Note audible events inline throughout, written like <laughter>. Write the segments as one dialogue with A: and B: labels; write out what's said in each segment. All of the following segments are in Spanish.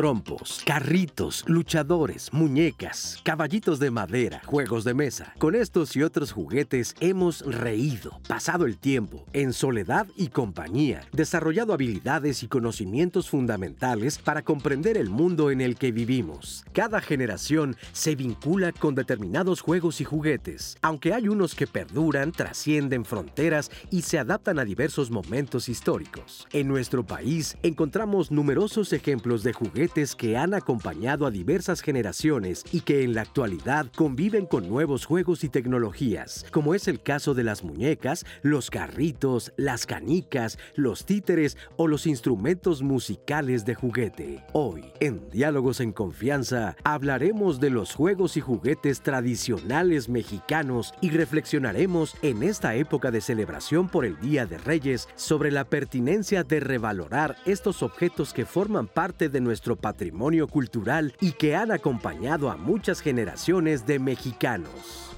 A: Trompos, carritos, luchadores, muñecas, caballitos de madera, juegos de mesa. Con estos y otros juguetes hemos reído, pasado el tiempo, en soledad y compañía, desarrollado habilidades y conocimientos fundamentales para comprender el mundo en el que vivimos. Cada generación se vincula con determinados juegos y juguetes, aunque hay unos que perduran, trascienden fronteras y se adaptan a diversos momentos históricos. En nuestro país encontramos numerosos ejemplos de juguetes que han acompañado a diversas generaciones y que en la actualidad conviven con nuevos juegos y tecnologías, como es el caso de las muñecas, los carritos, las canicas, los títeres o los instrumentos musicales de juguete. Hoy, en Diálogos en Confianza, hablaremos de los juegos y juguetes tradicionales mexicanos y reflexionaremos en esta época de celebración por el Día de Reyes sobre la pertinencia de revalorar estos objetos que forman parte de nuestro patrimonio cultural y que han acompañado a muchas generaciones de mexicanos.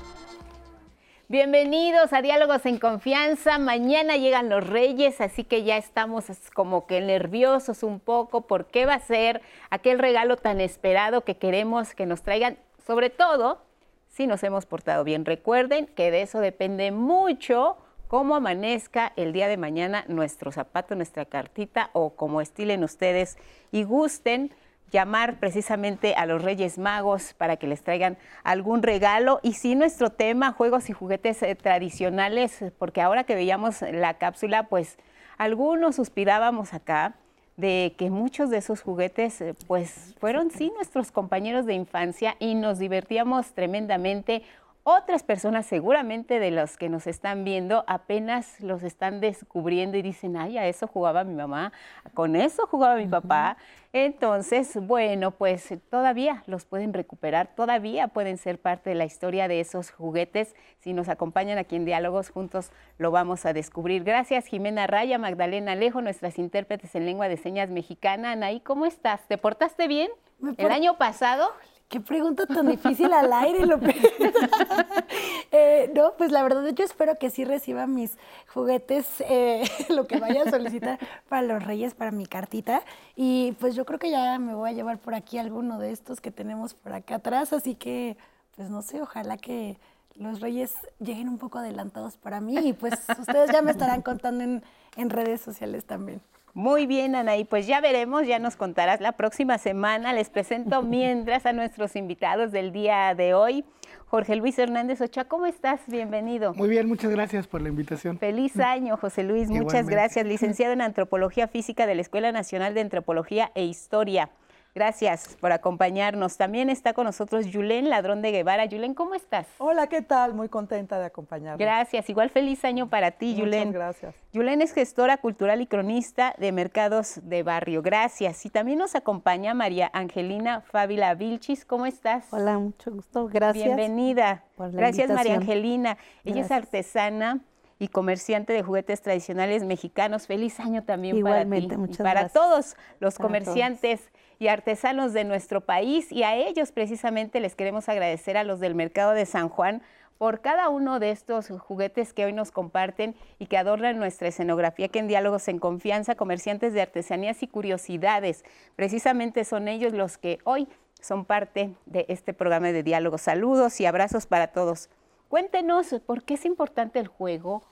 B: Bienvenidos a Diálogos en Confianza. Mañana llegan los Reyes, así que ya estamos como que nerviosos un poco por qué va a ser aquel regalo tan esperado que queremos que nos traigan, sobre todo si nos hemos portado bien. Recuerden que de eso depende mucho cómo amanezca el día de mañana nuestro zapato, nuestra cartita o como estilen ustedes y gusten llamar precisamente a los Reyes Magos para que les traigan algún regalo. Y sí, nuestro tema, juegos y juguetes eh, tradicionales, porque ahora que veíamos la cápsula, pues algunos suspirábamos acá de que muchos de esos juguetes eh, pues fueron sí nuestros compañeros de infancia y nos divertíamos tremendamente otras personas, seguramente de los que nos están viendo, apenas los están descubriendo y dicen, ay, a eso jugaba mi mamá, con eso jugaba mi papá. Entonces, bueno, pues todavía los pueden recuperar, todavía pueden ser parte de la historia de esos juguetes. Si nos acompañan aquí en Diálogos, juntos lo vamos a descubrir. Gracias, Jimena Raya, Magdalena Alejo, nuestras intérpretes en lengua de señas mexicana. Anaí, ¿cómo estás? ¿Te portaste bien? ¿El año pasado?
C: Qué pregunta tan difícil al aire, López. <laughs> eh, no, pues la verdad yo espero que sí reciba mis juguetes, eh, <laughs> lo que vaya a solicitar para los reyes, para mi cartita. Y pues yo creo que ya me voy a llevar por aquí alguno de estos que tenemos por acá atrás. Así que, pues no sé, ojalá que los reyes lleguen un poco adelantados para mí. Y pues ustedes ya me estarán contando en, en redes sociales también.
B: Muy bien, Anaí, pues ya veremos, ya nos contarás la próxima semana. Les presento <laughs> mientras a nuestros invitados del día de hoy. Jorge Luis Hernández Ochoa, ¿cómo estás? Bienvenido.
D: Muy bien, muchas gracias por la invitación.
B: Feliz año, José Luis, muchas gracias. <laughs> Licenciado en Antropología Física de la Escuela Nacional de Antropología e Historia. Gracias por acompañarnos. También está con nosotros Yulén Ladrón de Guevara. Yulén, ¿cómo estás?
E: Hola, ¿qué tal? Muy contenta de acompañarnos.
B: Gracias. Igual feliz año para ti, Yulén.
E: Muchas gracias.
B: Yulén es gestora cultural y cronista de mercados de barrio. Gracias. Y también nos acompaña María Angelina Fábila Vilchis. ¿Cómo estás?
F: Hola, mucho gusto. Gracias.
B: Bienvenida. Gracias, María Angelina. Ella es artesana y comerciante de juguetes tradicionales mexicanos. Feliz año también
F: Igualmente,
B: para ti.
F: Muchas
B: y para
F: gracias.
B: todos los
F: Para
B: comerciantes y artesanos de nuestro país. Y a ellos precisamente les queremos agradecer a los del Mercado de San Juan por cada uno de estos juguetes que hoy nos comparten y que adornan nuestra escenografía, que en Diálogos en Confianza, comerciantes de artesanías y curiosidades, precisamente son ellos los que hoy son parte de este programa de diálogos. Saludos y abrazos para todos. Cuéntenos por qué es importante el juego,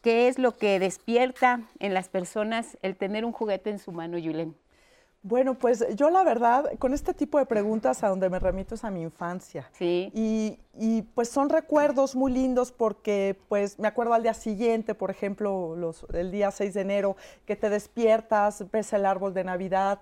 B: qué es lo que despierta en las personas el tener un juguete en su mano, Yulen.
E: Bueno, pues yo la verdad, con este tipo de preguntas a donde me remito es a mi infancia.
B: Sí.
E: Y, y, pues son recuerdos muy lindos porque pues me acuerdo al día siguiente, por ejemplo, los, el día 6 de enero, que te despiertas, ves el árbol de Navidad,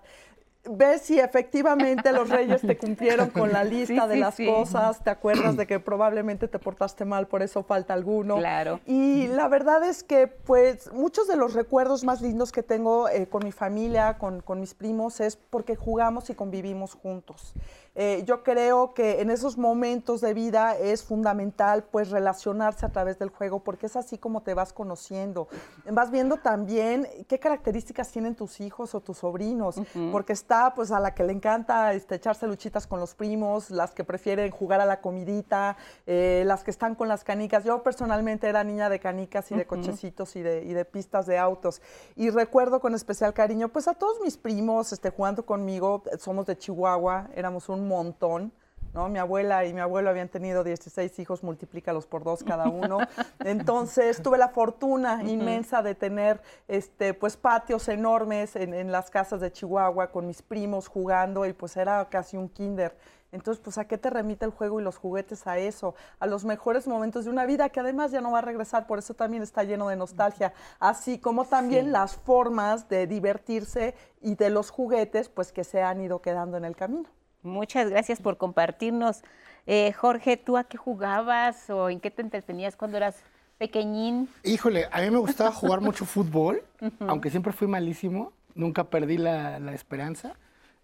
E: ves si efectivamente los reyes te cumplieron con la <laughs> lista
B: Sí,
E: de
B: sí,
E: las
B: sí.
E: cosas, te acuerdas de <clears throat> que probablemente te portaste mal, por eso falta alguno.
B: Claro.
E: Y la verdad es que, pues, muchos de los recuerdos más lindos que tengo eh, con mi familia, con, con mis primos, es porque jugamos y convivimos juntos. Eh, yo creo que en esos momentos de vida es fundamental pues relacionarse a través del juego porque es así como te vas conociendo. Vas viendo también qué características tienen tus hijos o tus sobrinos, porque está pues a la que le encanta este, echarse luchitas con los primos, las que prefieren jugar a la comidita, eh, las que están con las canicas. Yo personalmente era niña de canicas y de cochecitos y de, y de pistas de autos. Y recuerdo con especial cariño pues a todos mis primos este, jugando conmigo, somos de Chihuahua, éramos un montón. ¿no? Mi abuela y mi abuelo habían tenido 16 hijos, multiplícalos por dos cada uno. <laughs> Entonces tuve la fortuna inmensa de tener este, pues, patios enormes en, en, las casas de Chihuahua con mis primos jugando y pues era casi un kinder. Entonces, pues, ¿a qué te remite el juego y los juguetes a eso? A los mejores momentos de una vida que además ya no va a regresar, por eso también está lleno de nostalgia, así como también sí. las formas de divertirse y de los juguetes, pues, que se han ido quedando en el camino.
B: Muchas gracias por compartirnos. Eh, Jorge, ¿tú a qué jugabas o en qué te entretenías cuando eras pequeñín?
D: Híjole, a mí me gustaba jugar mucho fútbol, <laughs> uh -huh. aunque siempre fui malísimo, nunca perdí la, la esperanza.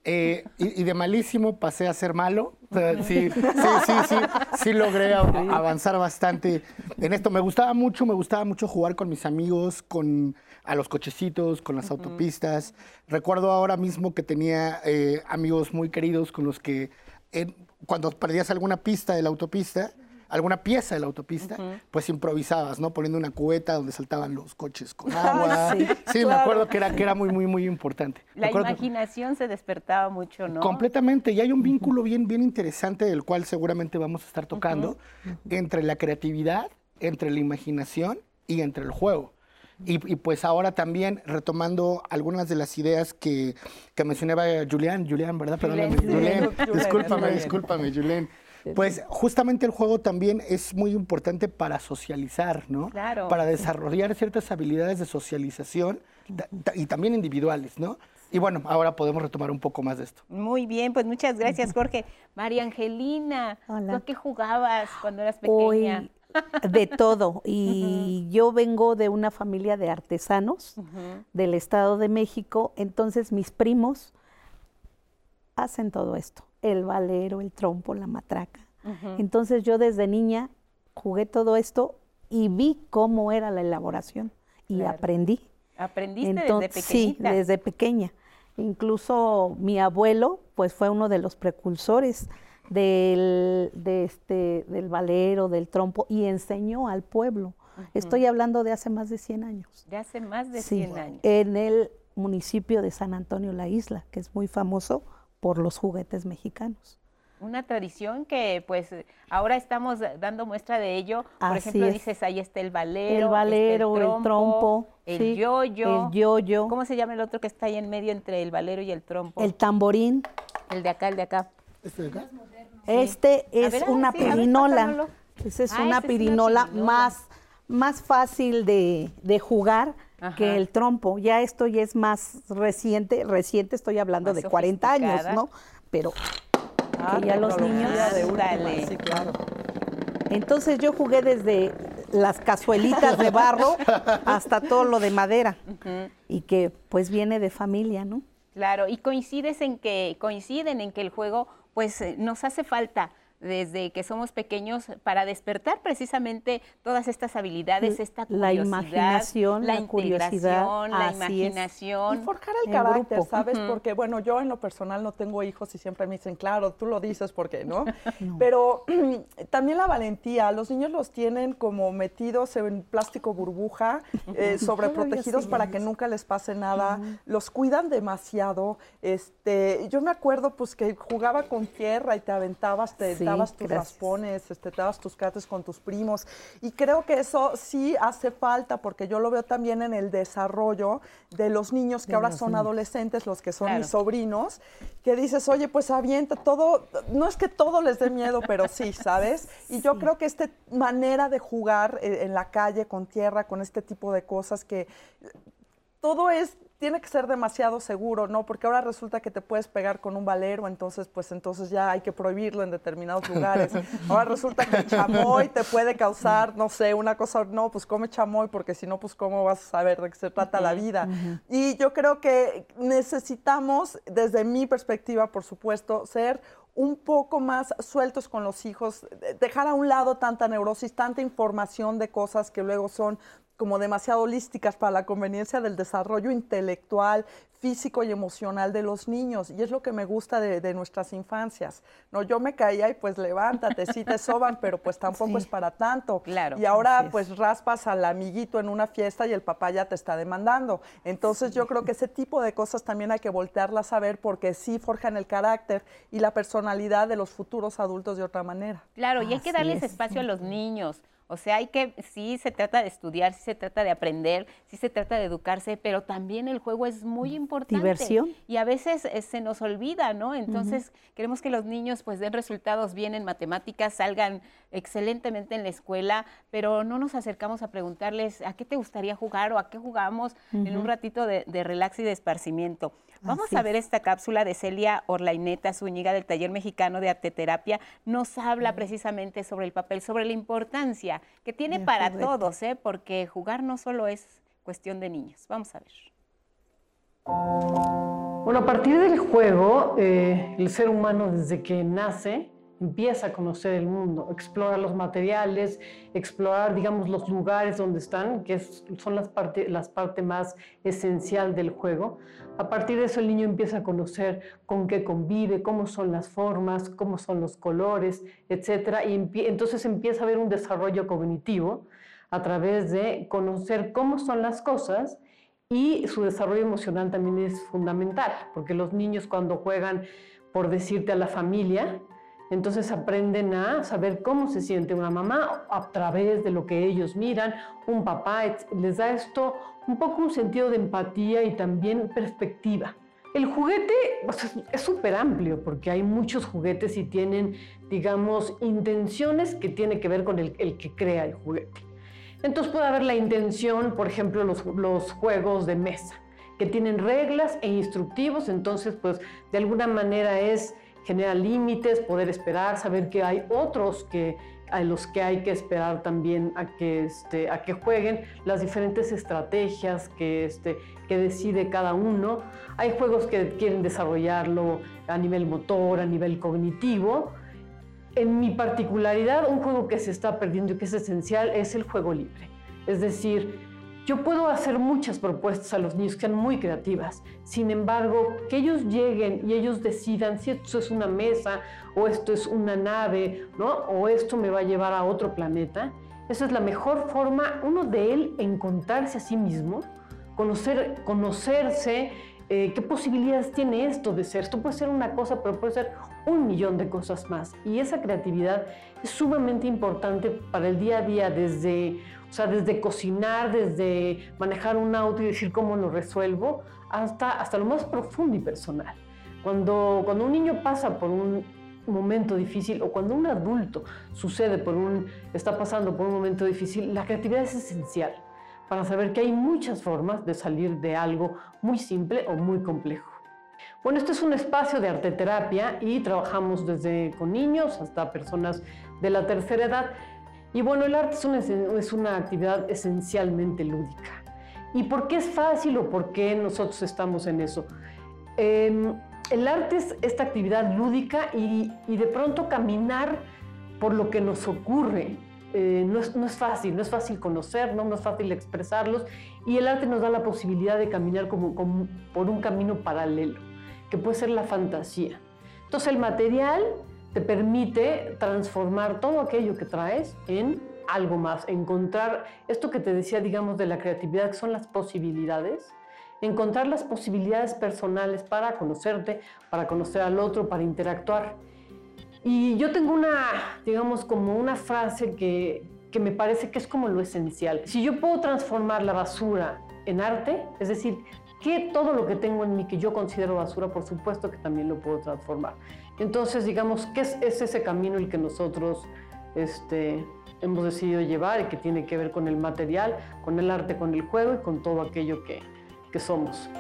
D: Eh, y, y, de malísimo pasé a ser malo. O sea, sí, sí, sí, sí, sí, logré avanzar bastante en esto. Me gustaba mucho, me gustaba mucho jugar con mis amigos, con a los cochecitos, con las autopistas. Recuerdo ahora mismo que tenía eh, amigos muy queridos con los que eh, cuando perdías alguna pista de la autopista, alguna pieza de la autopista, uh -huh. pues improvisabas, ¿no? Poniendo una cubeta donde saltaban los coches con <laughs> agua. sí, sí claro. me acuerdo que era, que era muy, muy, muy importante.
B: La imaginación se despertaba mucho, ¿no?
D: Completamente, y hay un vínculo bien, bien interesante del cual seguramente vamos a estar tocando, uh -huh. entre la creatividad, entre la imaginación y entre el juego. Y, y, pues ahora también retomando algunas de las ideas que, que mencionaba Julián, Julián, ¿verdad? Perdóname, Julián, discúlpame, discúlpame, Julián. Pues justamente el juego también es muy importante para socializar, ¿no?
B: Claro.
D: Para desarrollar ciertas habilidades de socialización y también individuales, ¿no? Y bueno, ahora podemos retomar un poco más de esto.
B: Muy bien, pues muchas gracias, Jorge. <laughs> María Angelina, Hola. ¿tú a qué jugabas cuando eras pequeña?
F: Hoy, de todo. <laughs> Y uh -huh. yo vengo de una familia de artesanos uh -huh. del Estado de México, entonces mis primos hacen todo esto el valero, el trompo, la matraca. Uh -huh. Entonces yo desde niña jugué todo esto y vi cómo era la elaboración y claro. aprendí.
B: ¿Aprendiste Entonces, desde pequeñita?
F: Sí, desde pequeña. Incluso mi abuelo, pues fue uno de los precursores del, de este, del valero, del trompo, y enseñó al pueblo. Uh -huh. Estoy hablando de hace más de 100 años.
B: De hace más de sí, 100 años.
F: En el municipio de San Antonio La Isla, que es muy famoso por los juguetes mexicanos.
B: Una tradición que pues ahora estamos dando muestra de ello. Por
F: Así
B: ejemplo,
F: es.
B: dices, ahí está el valero,
F: el, valero,
B: el, trompo,
F: el trompo,
B: el
F: sí,
B: yoyo.
F: El yoyo.
B: ¿Cómo se llama el otro que está ahí en medio entre el valero y el trompo?
F: El tamborín.
B: El de acá, el de acá.
D: ¿Este de acá?
F: Este sí. es ver, una sí, pirinola. Esa es ah, una pirinola, es una pirinola más, más fácil de, de jugar Ajá. que el trompo. Ya esto ya es más reciente, reciente estoy hablando más de 40 años, ¿no? Pero ah, que ya los niños...
E: De última, sí, claro.
F: Entonces yo jugué desde las cazuelitas de barro <laughs> hasta todo lo de madera uh -huh. y que pues viene de familia, ¿no?
B: Claro, y coincides en que coinciden en que el juego pues eh, nos hace falta desde que somos pequeños para despertar precisamente todas estas habilidades, esta curiosidad,
F: la imaginación,
B: la,
F: la curiosidad,
B: la imaginación.
E: Es. Y forjar el, el carácter, grupo. ¿sabes? Uh -huh. Porque, bueno, yo en lo personal no tengo hijos y siempre me dicen, claro, tú lo dices porque, ¿no? <laughs> no. Pero <clears throat> también la valentía, los niños los tienen como metidos en plástico burbuja, eh, <laughs> sobreprotegidos para que nunca les pase nada, uh -huh. los cuidan demasiado. Este, yo me acuerdo pues que jugaba con tierra y te aventabas, te sí dabas tus gracias. raspones, este, te dabas tus cates con tus primos. Y creo que eso sí hace falta, porque yo lo veo también en el desarrollo de los niños que de ahora son niños. adolescentes, los que son claro. mis sobrinos, que dices, oye, pues avienta todo, no es que todo les dé miedo, pero sí, ¿sabes? Y sí. yo creo que esta manera de jugar eh, en la calle con tierra, con este tipo de cosas que todo es tiene que ser demasiado seguro, ¿no? Porque ahora resulta que te puedes pegar con un valero, entonces pues entonces ya hay que prohibirlo en determinados lugares. <laughs> Ahora resulta que el chamoy te puede causar, no sé, una cosa, no, pues come chamoy porque si no, pues cómo vas a saber de qué se trata la vida. Y yo creo que necesitamos, desde mi perspectiva, por supuesto, ser un poco más sueltos con los hijos, dejar a un lado tanta neurosis, tanta información de cosas que luego son como demasiado holísticas para la conveniencia del desarrollo intelectual, físico y emocional de los niños. Y es lo que me gusta de, nuestras infancias. No, yo me caía y pues levántate, sí te soban, pero pues tampoco es para tanto.
B: Claro.
E: Y ahora pues raspas al amiguito en una fiesta y el papá ya te está demandando. Entonces yo creo que ese tipo de cosas también hay que voltearlas a ver porque sí forjan el carácter y la personalidad de los futuros adultos de otra manera.
B: Claro, y hay que darles espacio a los niños. O sea, hay que, sí se trata de estudiar, sí se trata de aprender, sí se trata de educarse, pero también el juego es muy importante.
F: Diversión.
B: Y a veces eh, se nos olvida, ¿no? Entonces, queremos que los niños pues den resultados bien en matemáticas, salgan excelentemente en la escuela, pero no nos acercamos a preguntarles a qué te gustaría jugar o a qué jugamos en un ratito de, de relax y de esparcimiento. Vamos a ver esta cápsula de Celia Orlaineta, Zúñiga del Taller Mexicano de Arteterapia. Nos habla precisamente sobre el papel, sobre la importancia que tiene para todos, ¿eh? porque jugar no solo es cuestión de niños. Vamos a ver.
G: Bueno, a partir del juego, eh, el ser humano desde que nace empieza a conocer el mundo, explora los materiales, explorar, digamos, los lugares donde están, que son las partes las parte más esencial del juego. A partir de eso el niño empieza a conocer con qué convive, cómo son las formas, cómo son los colores, etc. Y entonces empieza a haber un desarrollo cognitivo a través de conocer cómo son las cosas y su desarrollo emocional también es fundamental, porque los niños cuando juegan, por decirte a la familia, entonces aprenden a saber cómo se siente una mamá a través de lo que ellos miran, un papá, les da esto un poco un sentido de empatía y también perspectiva. El juguete es súper amplio porque hay muchos juguetes y tienen, digamos, intenciones que tienen que ver con el, que crea el juguete. Entonces puede haber la intención, por ejemplo, los, los juegos de mesa, que tienen reglas e instructivos, entonces pues de alguna manera es genera límites, poder esperar, saber que hay otros que a los que hay que esperar también a que, este, a que jueguen las diferentes estrategias que, este, que decide cada uno. Hay juegos que quieren desarrollarlo a nivel motor, a nivel cognitivo. En mi particularidad, un juego que se está perdiendo y que es esencial es el juego libre. Es decir, yo puedo hacer muchas propuestas a los niños que sean muy creativas. Sin embargo, que ellos lleguen y ellos decidan si esto es una mesa o esto es una nave, ¿no? O esto me va a llevar a otro planeta. Esa es la mejor forma, uno de él, encontrarse a sí mismo, conocer, conocerse, eh, qué posibilidades tiene esto de ser. Esto puede ser una cosa, pero puede ser un millón de cosas más. Y esa creatividad es sumamente importante para el día a día, desde, o sea, desde cocinar, desde manejar un auto y decir cómo lo resuelvo, hasta, hasta lo más profundo y personal. Cuando, cuando un niño pasa por un momento difícil o cuando un adulto sucede por un, está pasando por un momento difícil, la creatividad es esencial para saber que hay muchas formas de salir de algo muy simple o muy complejo. Bueno, este es un espacio de arteterapia y trabajamos desde con niños hasta personas de la tercera edad. Y bueno, el arte es una, actividad esencialmente lúdica. ¿Y por qué es fácil o por qué nosotros estamos en eso? Em, el arte es esta actividad lúdica y de pronto caminar por lo que nos ocurre, eh, no, es, fácil, no es fácil conocernos, no es fácil expresarlos y el arte nos da la posibilidad de caminar como, por un camino paralelo, que puede ser la fantasía. Entonces el material te permite transformar todo aquello que traes en algo más, encontrar esto que te decía, digamos, de la creatividad, que son las posibilidades, encontrar las posibilidades personales para conocerte, para conocer al otro, para interactuar. Y yo tengo una, digamos, como una frase que, que me parece que es como lo esencial. Si yo puedo transformar la basura en arte, es decir, que todo lo que tengo en mí que yo considero basura, por supuesto que también lo puedo transformar. Entonces, digamos, ¿qué es, es ese camino el que nosotros este, hemos decidido llevar y que tiene que ver con el material, con el arte, con el juego y con todo aquello que, que somos.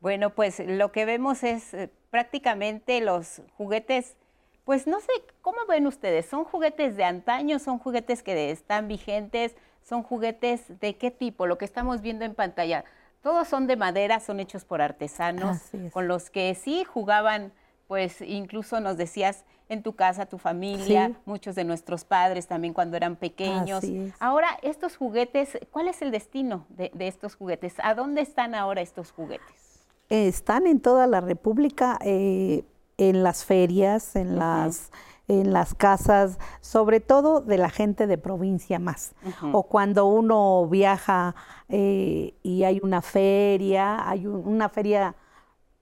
B: Bueno, pues lo que vemos es eh, prácticamente los juguetes, pues no sé, ¿cómo ven ustedes? ¿Son juguetes de antaño? ¿Son juguetes que están vigentes? ¿Son juguetes de qué tipo? Lo que estamos viendo en pantalla. Todos son de madera, son hechos por artesanos, con los que sí jugaban, pues incluso nos decías en tu casa, tu familia,
F: Sí.
B: muchos de nuestros padres también cuando eran pequeños. Ahora, estos juguetes, ¿cuál es el destino de, de estos juguetes? ¿A dónde están ahora estos juguetes?
F: Están en toda la República, eh, en las ferias, en, las, en las casas, sobre todo de la gente de provincia más. O cuando uno viaja eh, y hay una feria, hay un- una feria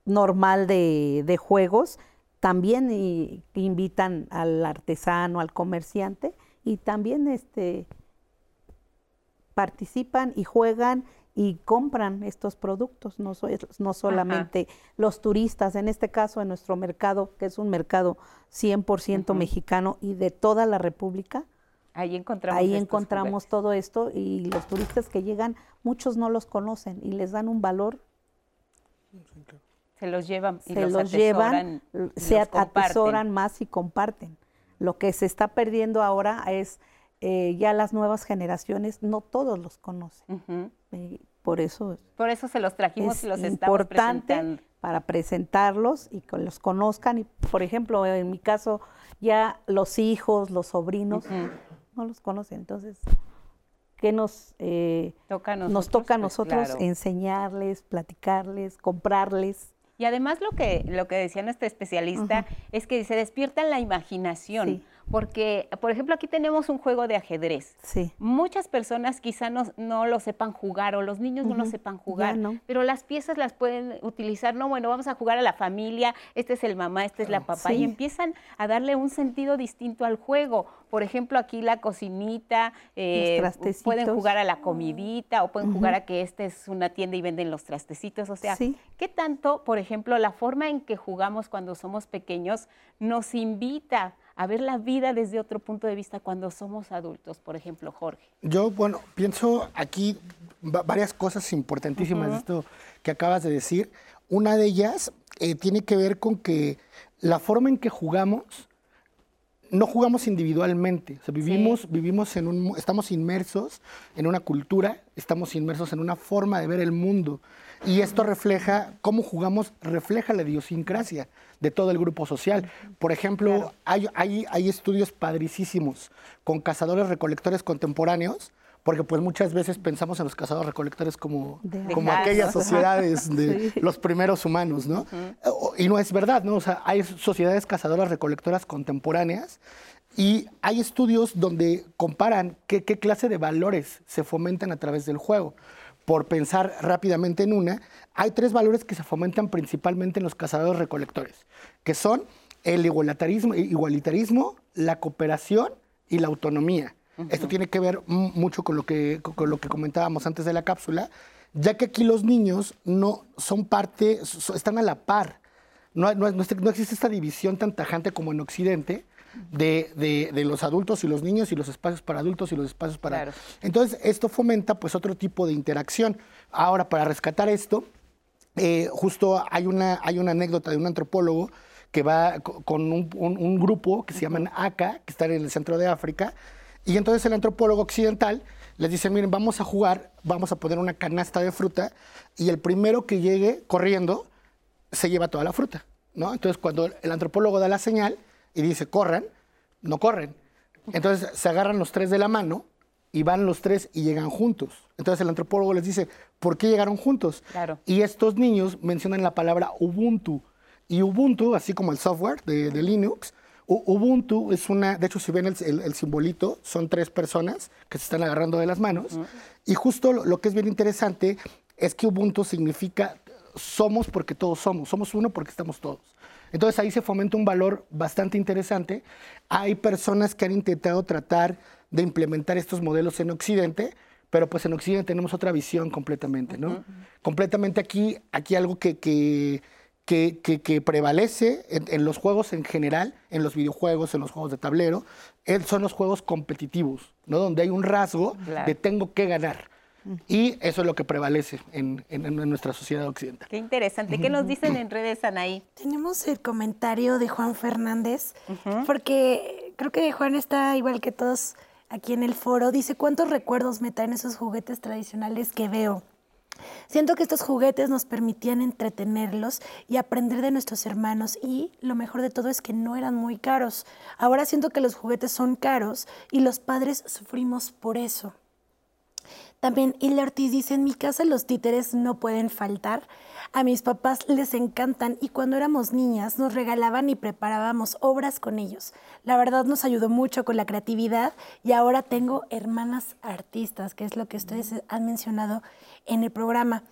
F: normal de, de juegos, también y- invitan al artesano, al comerciante, y también este, participan y juegan y compran estos productos, no, so- no solamente los turistas, en este caso en nuestro mercado, que es un mercado 100% mexicano y de toda la República,
B: Ahí encontramos.
F: ahí encontramos
B: juguetes.
F: todo esto y los turistas que llegan, muchos no los conocen y les dan un valor,
B: Se los llevan y
F: se
B: los,
F: los, llevan,
B: y
F: se
B: los
F: atesoran más y comparten. Lo que se está perdiendo ahora es eh, ya las nuevas generaciones, no todos los conocen. Eh, por eso
B: Por eso se los trajimos
F: es
B: y los estamos
F: importante
B: presentando.
F: para presentarlos y que los conozcan. Y, por ejemplo, en mi caso, ya los hijos, los sobrinos, no los conocen. Entonces, ¿qué nos, eh,
B: Toca a
F: nos
B: nosotros,
F: toca a
B: pues,
F: nosotros
B: claro.
F: enseñarles, platicarles, comprarles?
B: Y además lo que, lo que decía nuestra especialista es que se despiertan la imaginación.
F: Sí.
B: Porque, por ejemplo, aquí tenemos un juego de ajedrez.
F: Sí.
B: Muchas personas quizá no, no lo sepan jugar o los niños no lo sepan jugar,
F: no.
B: pero las piezas las pueden utilizar, no, bueno, vamos a jugar a la familia, este es el mamá, este es la papá, y empiezan a darle un sentido distinto al juego. Por ejemplo, aquí la cocinita, eh, pueden jugar a la comidita o pueden jugar a que esta es una tienda y venden los trastecitos, o sea,
F: Sí.
B: ¿qué tanto, por ejemplo, la forma en que jugamos cuando somos pequeños nos invita a ver la vida desde otro punto de vista cuando somos adultos? Por ejemplo, Jorge.
D: Yo, bueno, pienso aquí va- varias cosas importantísimas de esto que acabas de decir. Una de ellas eh, tiene que ver con que la forma en que jugamos, no jugamos individualmente. O sea, vivimos, vivimos en un, estamos inmersos en una cultura, estamos inmersos en una forma de ver el mundo. Y esto refleja, cómo jugamos, refleja la idiosincrasia de todo el grupo social. Por ejemplo, hay, hay, hay estudios padricísimos con cazadores recolectores contemporáneos, porque pues muchas veces pensamos en los cazadores recolectores como,
F: De
D: como aquellas sociedades de <laughs> los primeros humanos, ¿no? Y no es verdad, ¿no? O sea, hay sociedades cazadoras recolectoras contemporáneas y hay estudios donde comparan qué, qué clase de valores se fomentan a través del juego. Por pensar rápidamente en una, hay tres valores que se fomentan principalmente en los cazadores recolectores, que son el igualitarismo, igualitarismo la cooperación y la autonomía. Esto tiene que ver mucho con lo, que, con lo que comentábamos antes de la cápsula, ya que aquí los niños no son parte, están a la par. No, no- no existe esta división tan tajante como en Occidente de, de- de los adultos y los niños y los espacios para adultos y los espacios para...
B: Claro.
D: Entonces, esto fomenta pues otro tipo de interacción. Ahora, para rescatar esto, eh, justo hay una, hay una anécdota de un antropólogo que va co- con un, un- un grupo que se llaman ACA, que están en el centro de África, y entonces el antropólogo occidental les dice, miren, vamos a jugar, vamos a poner una canasta de fruta, y el primero que llegue corriendo se lleva toda la fruta, ¿no? Entonces, cuando el antropólogo da la señal y dice, corran, no corren. Entonces, se agarran los tres de la mano y van los tres y llegan juntos. Entonces, el antropólogo les dice, ¿por qué llegaron juntos?
B: Claro.
D: Y estos niños mencionan la palabra Ubuntu. Y Ubuntu, así como el software de, de Linux, U- Ubuntu es una, de hecho si ven el, el- el simbolito, son tres personas que se están agarrando de las manos. Y justo lo, lo que es bien interesante es que Ubuntu significa somos porque todos somos, somos uno porque estamos todos. Entonces ahí se fomenta un valor bastante interesante. Hay personas que han intentado tratar de implementar estos modelos en Occidente, pero pues en Occidente tenemos otra visión completamente, ¿no? Completamente aquí, aquí algo que, que, que, prevalece en, en los juegos en general, en los videojuegos, en los juegos de tablero, son los juegos competitivos, ¿no? Donde hay un rasgo
B: Claro.
D: de tengo que ganar. Y eso es lo que prevalece en, nuestra sociedad occidental.
B: Qué interesante. ¿Qué nos dicen en redes, Anaí?
C: Tenemos el comentario de Juan Fernández, porque creo que Juan está igual que todos aquí en el foro. Dice, ¿cuántos recuerdos me traen esos juguetes tradicionales que veo? Siento que estos juguetes nos permitían entretenerlos y aprender de nuestros hermanos y lo mejor de todo es que no eran muy caros. Ahora siento que los juguetes son caros y los padres sufrimos por eso. También Hilda Ortiz dice, en mi casa los títeres no pueden faltar. A mis papás les encantan y cuando éramos niñas nos regalaban y preparábamos obras con ellos. La verdad nos ayudó mucho con la creatividad y ahora tengo hermanas artistas, que es lo que ustedes han mencionado en el programa.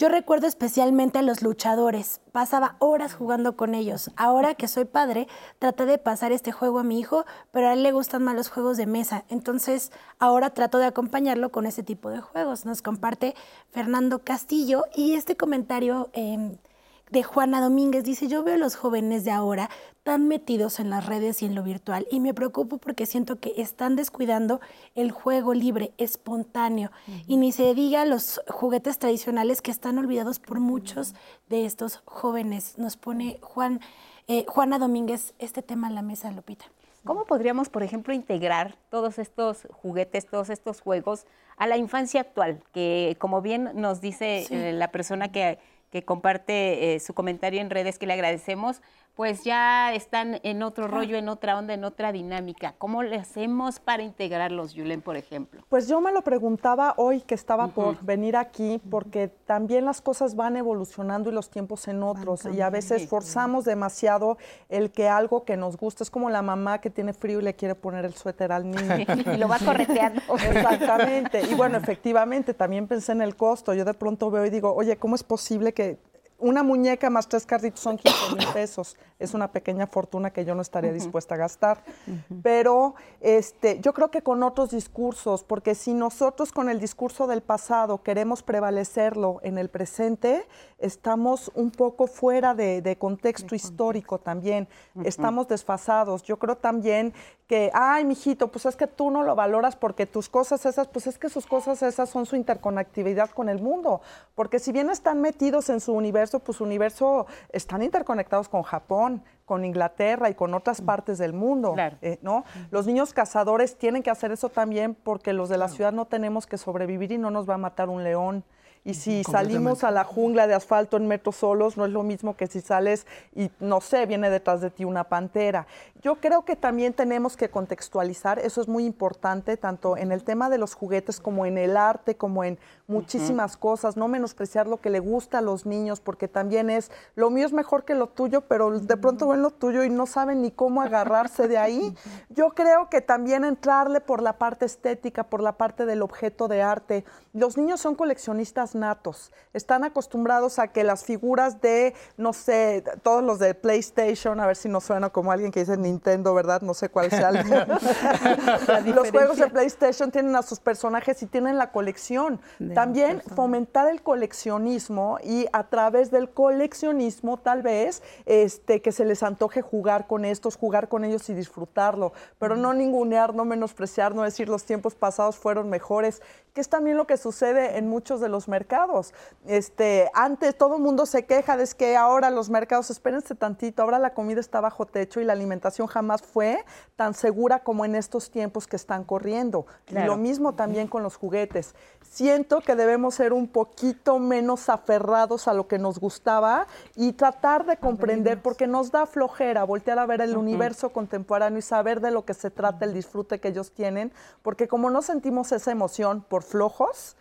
C: Yo recuerdo especialmente a los luchadores. Pasaba horas jugando con ellos. Ahora que soy padre, traté de pasar este juego a mi hijo, pero a él le gustan más los juegos de mesa. Entonces, ahora trato de acompañarlo con ese tipo de juegos. Nos comparte Fernando Castillo y este comentario em, de Juana Domínguez dice, yo veo a los jóvenes de ahora tan metidos en las redes y en lo virtual y me preocupo porque siento que están descuidando el juego libre, espontáneo y ni se diga los juguetes tradicionales que están olvidados por muchos de estos jóvenes. Nos pone Juan, eh, Juana Domínguez este tema en la mesa, Lupita.
B: ¿Cómo podríamos, por ejemplo, integrar todos estos juguetes, todos estos juegos a la infancia actual? Que como bien nos dice eh, la persona que que comparte eh, su comentario en redes, que le agradecemos, pues ya están en otro rollo, en otra onda, en otra dinámica. ¿Cómo le hacemos para integrarlos, Julen, por ejemplo?
E: Pues yo me lo preguntaba hoy que estaba por venir aquí, porque también las cosas van evolucionando y los tiempos en otros, y a veces forzamos demasiado el que algo que nos gusta, es como la mamá que tiene frío y le quiere poner el suéter al niño. <laughs>
B: y lo va correteando.
E: Exactamente. Y bueno, <laughs> efectivamente, también pensé en el costo. Yo de pronto veo y digo, oye, ¿cómo es posible que una muñeca más tres carritos son 15 mil pesos. Es una pequeña fortuna que yo no estaría dispuesta a gastar. Pero este, yo creo que con otros discursos, porque si nosotros con el discurso del pasado queremos prevalecerlo en el presente, estamos un poco fuera de, contexto histórico también. Estamos desfasados. Yo creo también que, ay, mijito, pues es que tú no lo valoras porque tus cosas esas, pues es que sus cosas esas son su interconectividad con el mundo. Porque si bien están metidos en su universo, pues su universo están interconectados con Japón, con Inglaterra y con otras partes del mundo. Eh, ¿no? Los niños cazadores tienen que hacer eso también porque los de la ciudad no tenemos que sobrevivir y no nos va a matar un león. Y si salimos a la jungla de asfalto en metros solos, no es lo mismo que si sales y, no sé, viene detrás de ti una pantera. Yo creo que también tenemos que contextualizar, eso es muy importante, tanto en el tema de los juguetes como en el arte, como en muchísimas cosas, no menospreciar lo que le gusta a los niños, porque también es, lo mío es mejor que lo tuyo, pero de pronto ven lo tuyo y no saben ni cómo agarrarse de ahí. Yo creo que también entrarle por la parte estética, por la parte del objeto de arte. Los niños son coleccionistas natos, están acostumbrados a que las figuras de, no sé, todos los de PlayStation, a ver si no suena como alguien que dice Nintendo, ¿verdad? No sé cuál sea el... <laughs> <laughs> Los juegos de PlayStation tienen a sus personajes y tienen la colección. También fomentar el coleccionismo y a través del coleccionismo tal vez este, que se les antoje jugar con estos, jugar con ellos y disfrutarlo, pero no ningunear, no menospreciar, no decir los tiempos pasados fueron mejores, que es también lo que sucede en muchos de los mercados. Este, antes todo el mundo se queja de que ahora los mercados, espérense tantito, ahora la comida está bajo techo y la alimentación jamás fue tan segura como en estos tiempos que están corriendo. Y lo mismo también con los juguetes. Siento que debemos ser un poquito menos aferrados a lo que nos gustaba y tratar de comprender, porque nos da flojera voltear a ver el universo contemporáneo y saber de lo que se trata el disfrute que ellos tienen, porque como no sentimos esa emoción por flojos,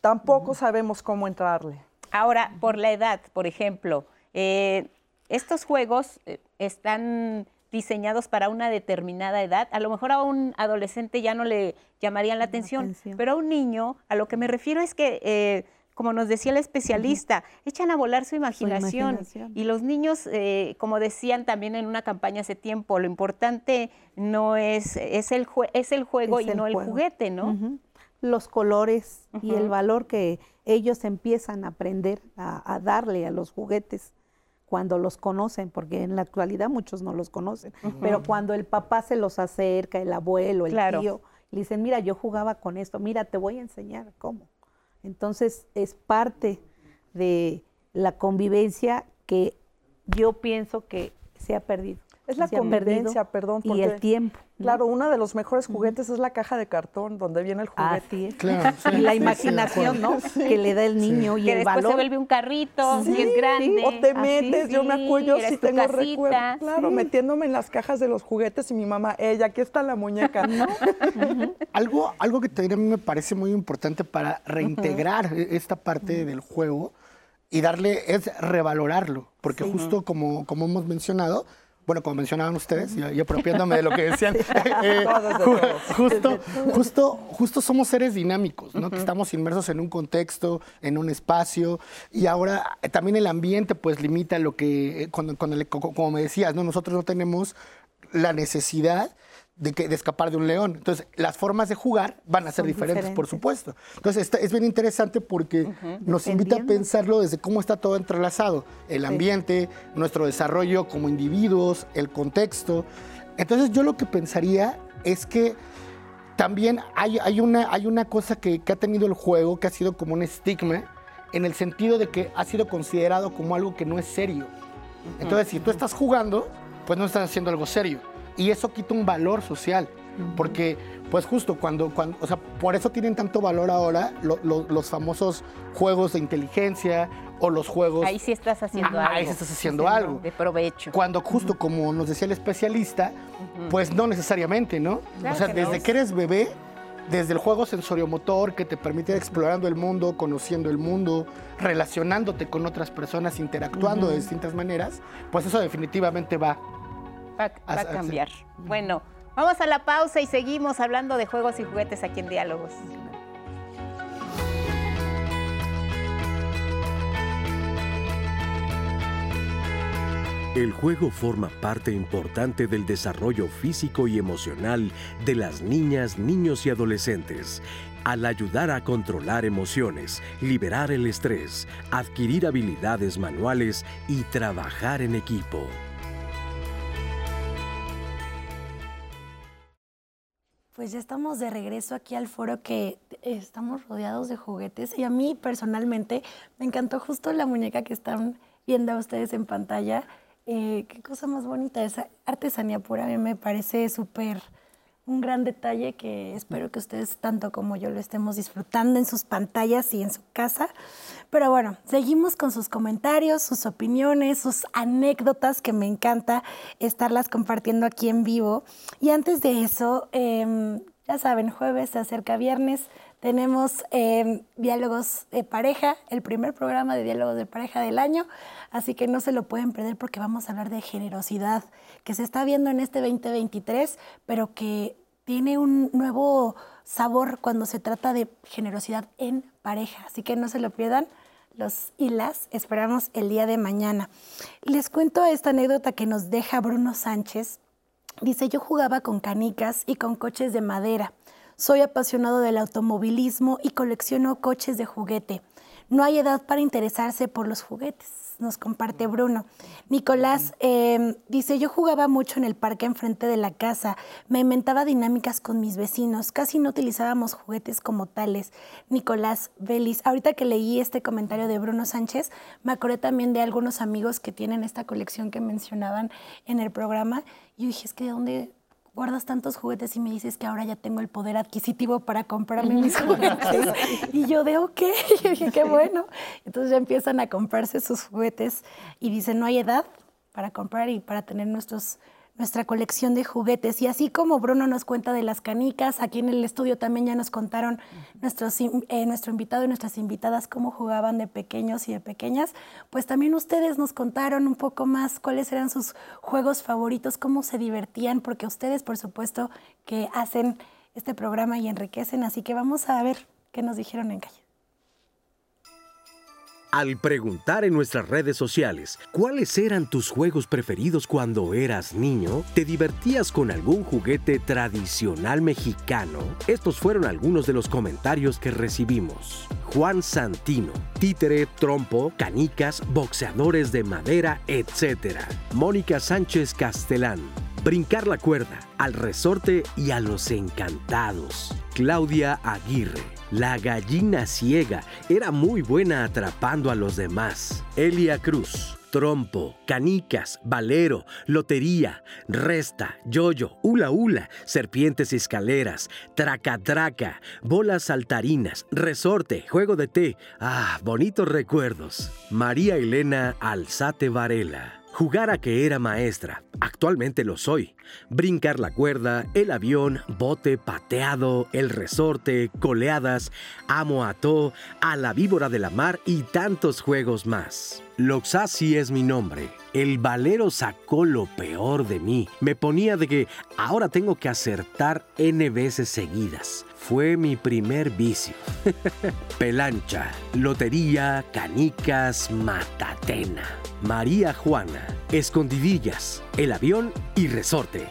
E: tampoco sabemos cómo entrarle.
B: Ahora, por la edad, por ejemplo, eh, estos juegos eh, están diseñados para una determinada edad. A lo mejor a un adolescente ya no le llamarían la, atención, pero a un niño, a lo que me refiero es que, eh, como nos decía el especialista, echan a volar su imaginación. Y los niños, eh, como decían también en una campaña hace tiempo, lo importante no es, es, el, es el juego y no el juguete, ¿no?
F: Los colores y el valor que ellos empiezan a aprender a darle a los juguetes cuando los conocen, porque en la actualidad muchos no los conocen, pero cuando el papá se los acerca, el abuelo, el tío, le dicen, mira, yo jugaba con esto, mira, te voy a enseñar cómo. Entonces es parte de la convivencia que yo pienso que se ha perdido.
E: Es la convivencia, perdón.
F: Y el tiempo. ¿No?
E: Claro, uno de los mejores juguetes es la caja de cartón donde viene el juguete.
F: Así es.
D: Claro, sí, <laughs>
F: y la
D: sí, sí, de
F: imaginación, ¿no? Que le da el niño y
B: que
F: el
B: después se vuelve un carrito,
E: Sí,
B: y es grande.
E: O te
F: Así,
E: metes, yo me
B: sí,
E: acuerdo,
B: tu
E: tengo
B: casita,
E: recuerdo, claro,
F: sí.
E: metiéndome en las cajas de los juguetes y mi mamá, ella, aquí está la muñeca. <laughs>
D: Algo, algo que también a mí me parece muy importante para reintegrar e- esta parte del juego y darle, es revalorarlo, porque justo como, como hemos mencionado, bueno, como mencionaban ustedes, y, apropiándome de lo que <laughs> decían, eh,
E: todos.
D: justo, justo, justo somos seres dinámicos, ¿no? Que estamos inmersos en un contexto, en un espacio, y ahora eh, también el ambiente pues limita lo que, eh, cuando, cuando como me decías, ¿no? Nosotros no tenemos la necesidad de, que, de escapar de un león. Entonces, las formas de jugar van a ser diferentes, por supuesto. Entonces, esta- es bien interesante porque nos invita a pensarlo desde cómo está todo entrelazado. El ambiente, nuestro desarrollo como individuos, el contexto. Entonces, yo lo que pensaría es que también hay, hay, una, hay una cosa que, que ha tenido el juego que ha sido como un estigma en el sentido de que ha sido considerado como algo que no es serio. Entonces, si tú estás jugando, pues no estás haciendo algo serio. Y eso quita un valor social. Porque, pues justo cuando, cuando, o sea, por eso tienen tanto valor ahora lo- lo- los famosos juegos de inteligencia o los juegos...
B: Ahí sí estás haciendo
D: Ah,
B: algo.
D: ahí sí estás haciendo algo.
B: De provecho.
D: Cuando justo como nos decía el especialista, pues no necesariamente, ¿no?
B: Claro
D: o sea,
B: que no.
D: desde que eres bebé, desde el juego sensoriomotor que te permite ir explorando el mundo, conociendo el mundo, relacionándote con otras personas, interactuando de distintas maneras, pues eso definitivamente va.
B: Va, va a cambiar. Bueno, vamos a la pausa y seguimos hablando de juegos y juguetes aquí en Diálogos.
A: El juego forma parte importante del desarrollo físico y emocional de las niñas, niños y adolescentes. Al ayudar a controlar emociones, liberar el estrés, adquirir habilidades manuales y trabajar en equipo.
C: Pues ya estamos de regreso aquí al foro que eh, estamos rodeados de juguetes y a mí personalmente me encantó justo la muñeca que están viendo ustedes en pantalla. Eh, qué cosa más bonita, esa artesanía pura a mí me parece súper un gran detalle que espero que ustedes tanto como yo lo estemos disfrutando en sus pantallas y en su casa. Pero bueno, seguimos con sus comentarios, sus opiniones, sus anécdotas que me encanta estarlas compartiendo aquí en vivo. Y antes de eso, em, ya saben, jueves se acerca viernes, tenemos em, diálogos de pareja, el primer programa de diálogos de pareja del año, así que no se lo pueden perder porque vamos a hablar de generosidad, que se está viendo en este 2023, pero que tiene un nuevo sabor cuando se trata de generosidad en pareja, así que no se lo pierdan. Los y las esperamos el día de mañana. Les cuento esta anécdota que nos deja Bruno Sánchez. Dice, yo jugaba con canicas y con coches de madera. Soy apasionado del automovilismo y colecciono coches de juguete. No hay edad para interesarse por los juguetes, nos comparte Bruno. Nicolás eh, dice, yo jugaba mucho en el parque enfrente de la casa, me inventaba dinámicas con mis vecinos, casi no utilizábamos juguetes como tales. Nicolás Vélez, ahorita que leí este comentario de Bruno Sánchez, me acordé también de algunos amigos que tienen esta colección que mencionaban en el programa. Yo dije, es que ¿de dónde guardas tantos juguetes y me dices que ahora ya tengo el poder adquisitivo para comprarme mis juguetes. <laughs> y yo de, ok, <laughs> y dije, qué bueno. Entonces ya empiezan a comprarse sus juguetes y dicen, no hay edad para comprar y para tener nuestros nuestra colección de juguetes. Y así como Bruno nos cuenta de las canicas, aquí en el estudio también ya nos contaron eh, nuestro invitado y nuestras invitadas cómo jugaban de pequeños y de pequeñas, pues también ustedes nos contaron un poco más cuáles eran sus juegos favoritos, cómo se divertían, porque ustedes, por supuesto, que hacen este programa y enriquecen. Así que vamos a ver qué nos dijeron en calle.
A: Al preguntar en nuestras redes sociales cuáles eran tus juegos preferidos cuando eras niño, ¿te divertías con algún juguete tradicional mexicano? Estos fueron algunos de los comentarios que recibimos. Juan Santino, títere, trompo, canicas, boxeadores de madera, etc. Mónica Sánchez Castelán, brincar la cuerda, al resorte y a los encantados. Claudia Aguirre. La gallina ciega era muy buena atrapando a los demás. Elia Cruz. Trompo, canicas, valero, lotería, resta, yoyo, hula hula, serpientes y escaleras, traca traca, bolas saltarinas, resorte, juego de té. Ah, bonitos recuerdos. María Elena Alzate Varela. Jugar a que era maestra, actualmente lo soy. Brincar la cuerda, el avión, bote, pateado, el resorte, coleadas, amo a to, a la víbora de la mar y tantos juegos más. Loxasi es mi nombre. El valero sacó lo peor de mí. Me ponía de que ahora tengo que acertar N veces seguidas. Fue mi primer vicio. <laughs> Pelancha, lotería, canicas, matatena. María Juana, escondidillas, el avión y resorte.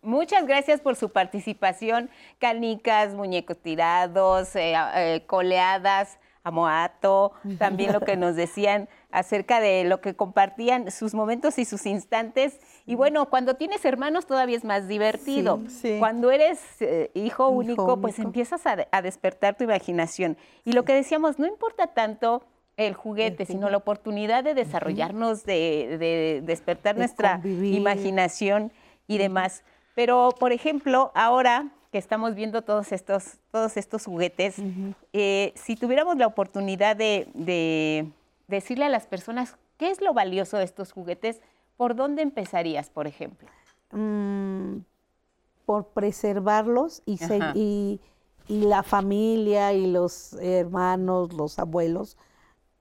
B: Muchas gracias por su participación. Canicas, muñecos tirados, eh, eh, coleadas, amoato, también lo que nos decían acerca de lo que compartían, sus momentos y sus instantes. Y bueno, cuando tienes hermanos todavía es más divertido. Cuando eres eh, hijo, único, pues empiezas a, despertar tu imaginación. Y lo que decíamos, no importa tanto el juguete, sino la oportunidad de desarrollarnos, de, despertar nuestra imaginación y demás. Pero, por ejemplo, ahora que estamos viendo todos estos, todos estos juguetes, eh, si tuviéramos la oportunidad de, decirle a las personas qué es lo valioso de estos juguetes, ¿por dónde empezarías, por ejemplo? Mm,
F: por preservarlos y, y, y, la familia y los hermanos, los abuelos,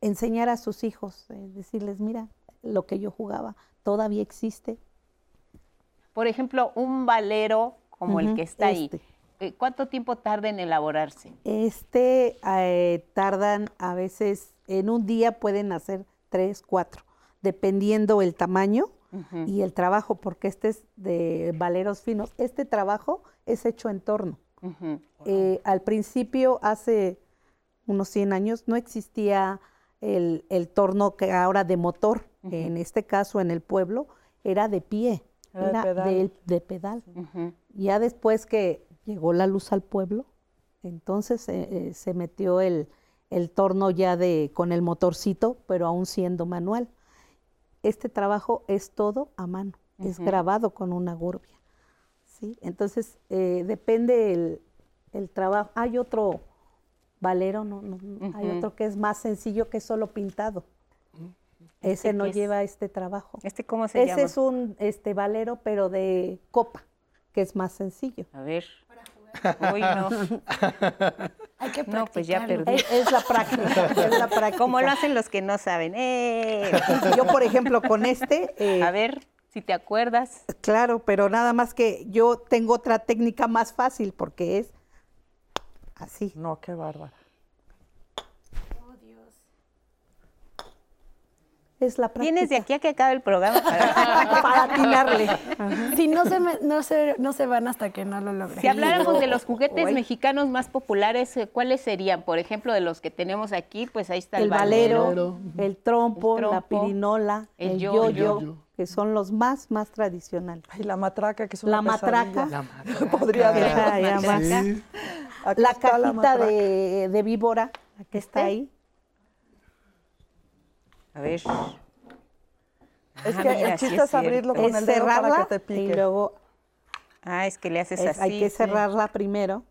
F: enseñar a sus hijos, eh, decirles, mira, lo que yo jugaba todavía existe.
B: Por ejemplo, un valero como el que está ahí. Este. Eh, ¿Cuánto tiempo tarda en elaborarse?
F: Este eh, tardan a veces, en un día pueden hacer tres, cuatro, dependiendo el tamaño y el trabajo, porque este es de valeros finos. Este trabajo es hecho en torno. Eh, al principio, hace unos 100 años, no existía el, torno que ahora de motor. En este caso, en el pueblo, era de pie, era, De, pedal. Ya después que llegó la luz al pueblo, entonces eh, eh, se metió el, torno ya de con el motorcito, pero aún siendo manual. Este trabajo es todo a mano, es grabado con una gurbia. ¿sí? Entonces, eh, depende el, trabajo. Hay otro valero, no, hay otro que es más sencillo que solo pintado. Ese no lleva este trabajo.
B: ¿Este cómo se
F: llama? Ese es un este valero, pero de copa que es más sencillo.
B: A ver. Uy, no. <laughs>
C: Hay que
B: No, pues ya perdí.
F: Es, la práctica, es la práctica. <laughs>
B: Como lo hacen los que no saben. ¡Eh!
F: Yo, por ejemplo, con este...
B: Eh, a ver, si te acuerdas.
F: Claro, pero nada más que yo tengo otra técnica más fácil porque es así.
E: No, qué bárbara.
F: Es la práctica.
B: Tienes de aquí a que acabe el programa
F: para, <laughs> atinarle.
C: Si no se, no, se, no se van hasta que no lo logren.
B: Si habláramos de los juguetes mexicanos más populares, eh, ¿cuáles serían? Por ejemplo, de los que tenemos aquí, pues ahí está el,
F: el valero, el, trompo, la pirinola, el, yoyo, que son los más, más tradicionales.
E: Y la matraca, que es
F: una La matraca.
E: La Podría
F: ser. La, cajita de, de víbora, que está ahí.
B: A ver.
E: Es ah, que el chiste es, abrirlo con el dedo para que te pique.
F: Y luego.
B: Ah, es que le haces así.
F: Hay que cerrarla primero.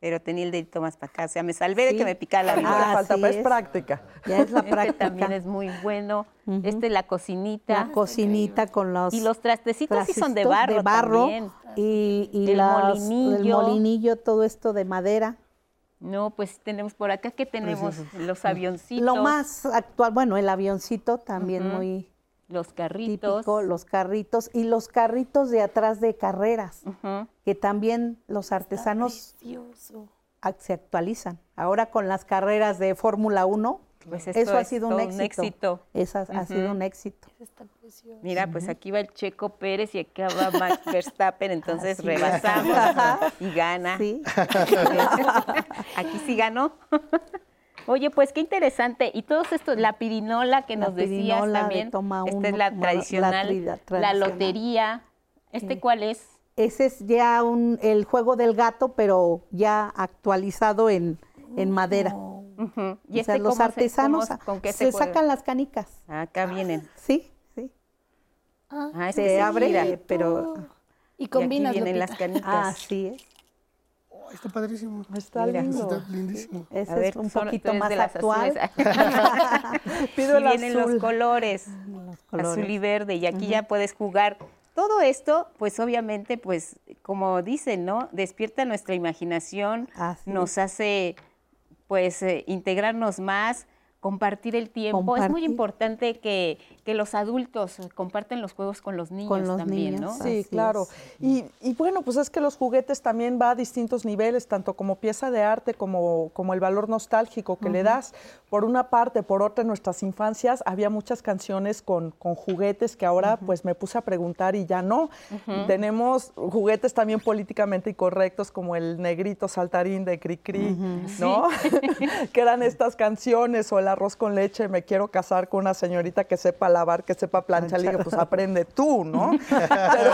B: Pero tenía el dedito más para acá. O sea, me salvé de que me picara la
E: ah, falta, pues es práctica.
F: Ya es la <laughs>
B: este
F: práctica.
B: también es muy bueno. Este es la cocinita.
F: La cocinita con los.
B: Y los trastecitos sí son de barro.
F: De barro.
B: También.
F: Y, y el molinillo. El molinillo, todo esto de madera.
B: No, pues tenemos por acá que tenemos los avioncitos.
F: Lo más actual, bueno, el avioncito también muy
B: los carritos,
F: típico, los carritos y los carritos de atrás de carreras, que también los artesanos se actualizan. Ahora con las carreras de Fórmula 1, pues eso ha sido un éxito. Eso ha sido un éxito.
B: Mira, pues aquí va el Checo Pérez y acá va Max <laughs> Verstappen, entonces rebasamos y gana. <laughs> aquí sí ganó. Oye, pues qué interesante. Y todo esto, la pirinola que nos decías también. esta es la tradicional, la, lotería. ¿Este cuál es?
F: Ese es ya un, el juego del gato, pero ya actualizado en, en madera.
B: ¿Y
F: o sea,
B: este
F: los
B: cómo se-
F: artesanos
B: cómo- con qué
F: se, sacan las canicas.
B: Acá vienen.
F: Sí, sí.
B: Ah, es
F: Se abre,
B: gira.
F: eh, pero
C: Y
B: Y
C: combinas,
B: aquí vienen
C: Lupita.
B: las canicas.
F: así es.
D: Oh, está padrísimo.
E: Está
B: Mira.
E: lindo.
D: Está lindísimo.
F: Ese
B: A ver,
F: es un poquito más
B: de
F: actual. <laughs> <laughs>
E: Pido
B: y
E: el
B: vienen
E: azul.
B: los colores,
F: Los colores.
B: azul y verde, y aquí ya puedes jugar. Todo esto, pues obviamente, pues como dicen, ¿no? Despierta nuestra imaginación,
F: Así
B: nos hace, pues, eh, integrarnos más, compartir el tiempo. Es muy importante que, que los adultos comparten los juegos con los niños
F: los
B: también,
F: niños,
B: ¿no?
F: Así
E: Sí, claro. Y, y bueno, pues es que los juguetes también va a distintos niveles, tanto como pieza de arte como, como el valor nostálgico que le das. Por una parte, por otra, en nuestras infancias había muchas canciones con, con juguetes que ahora pues me puse a preguntar y ya no. Tenemos juguetes también políticamente incorrectos como el negrito saltarín de Cricri, ¿no? <laughs> que eran estas canciones o el arroz con leche, me quiero casar con una señorita que sepa lavar, que sepa planchar, y digo, pues aprende tú, ¿no? <laughs> Pero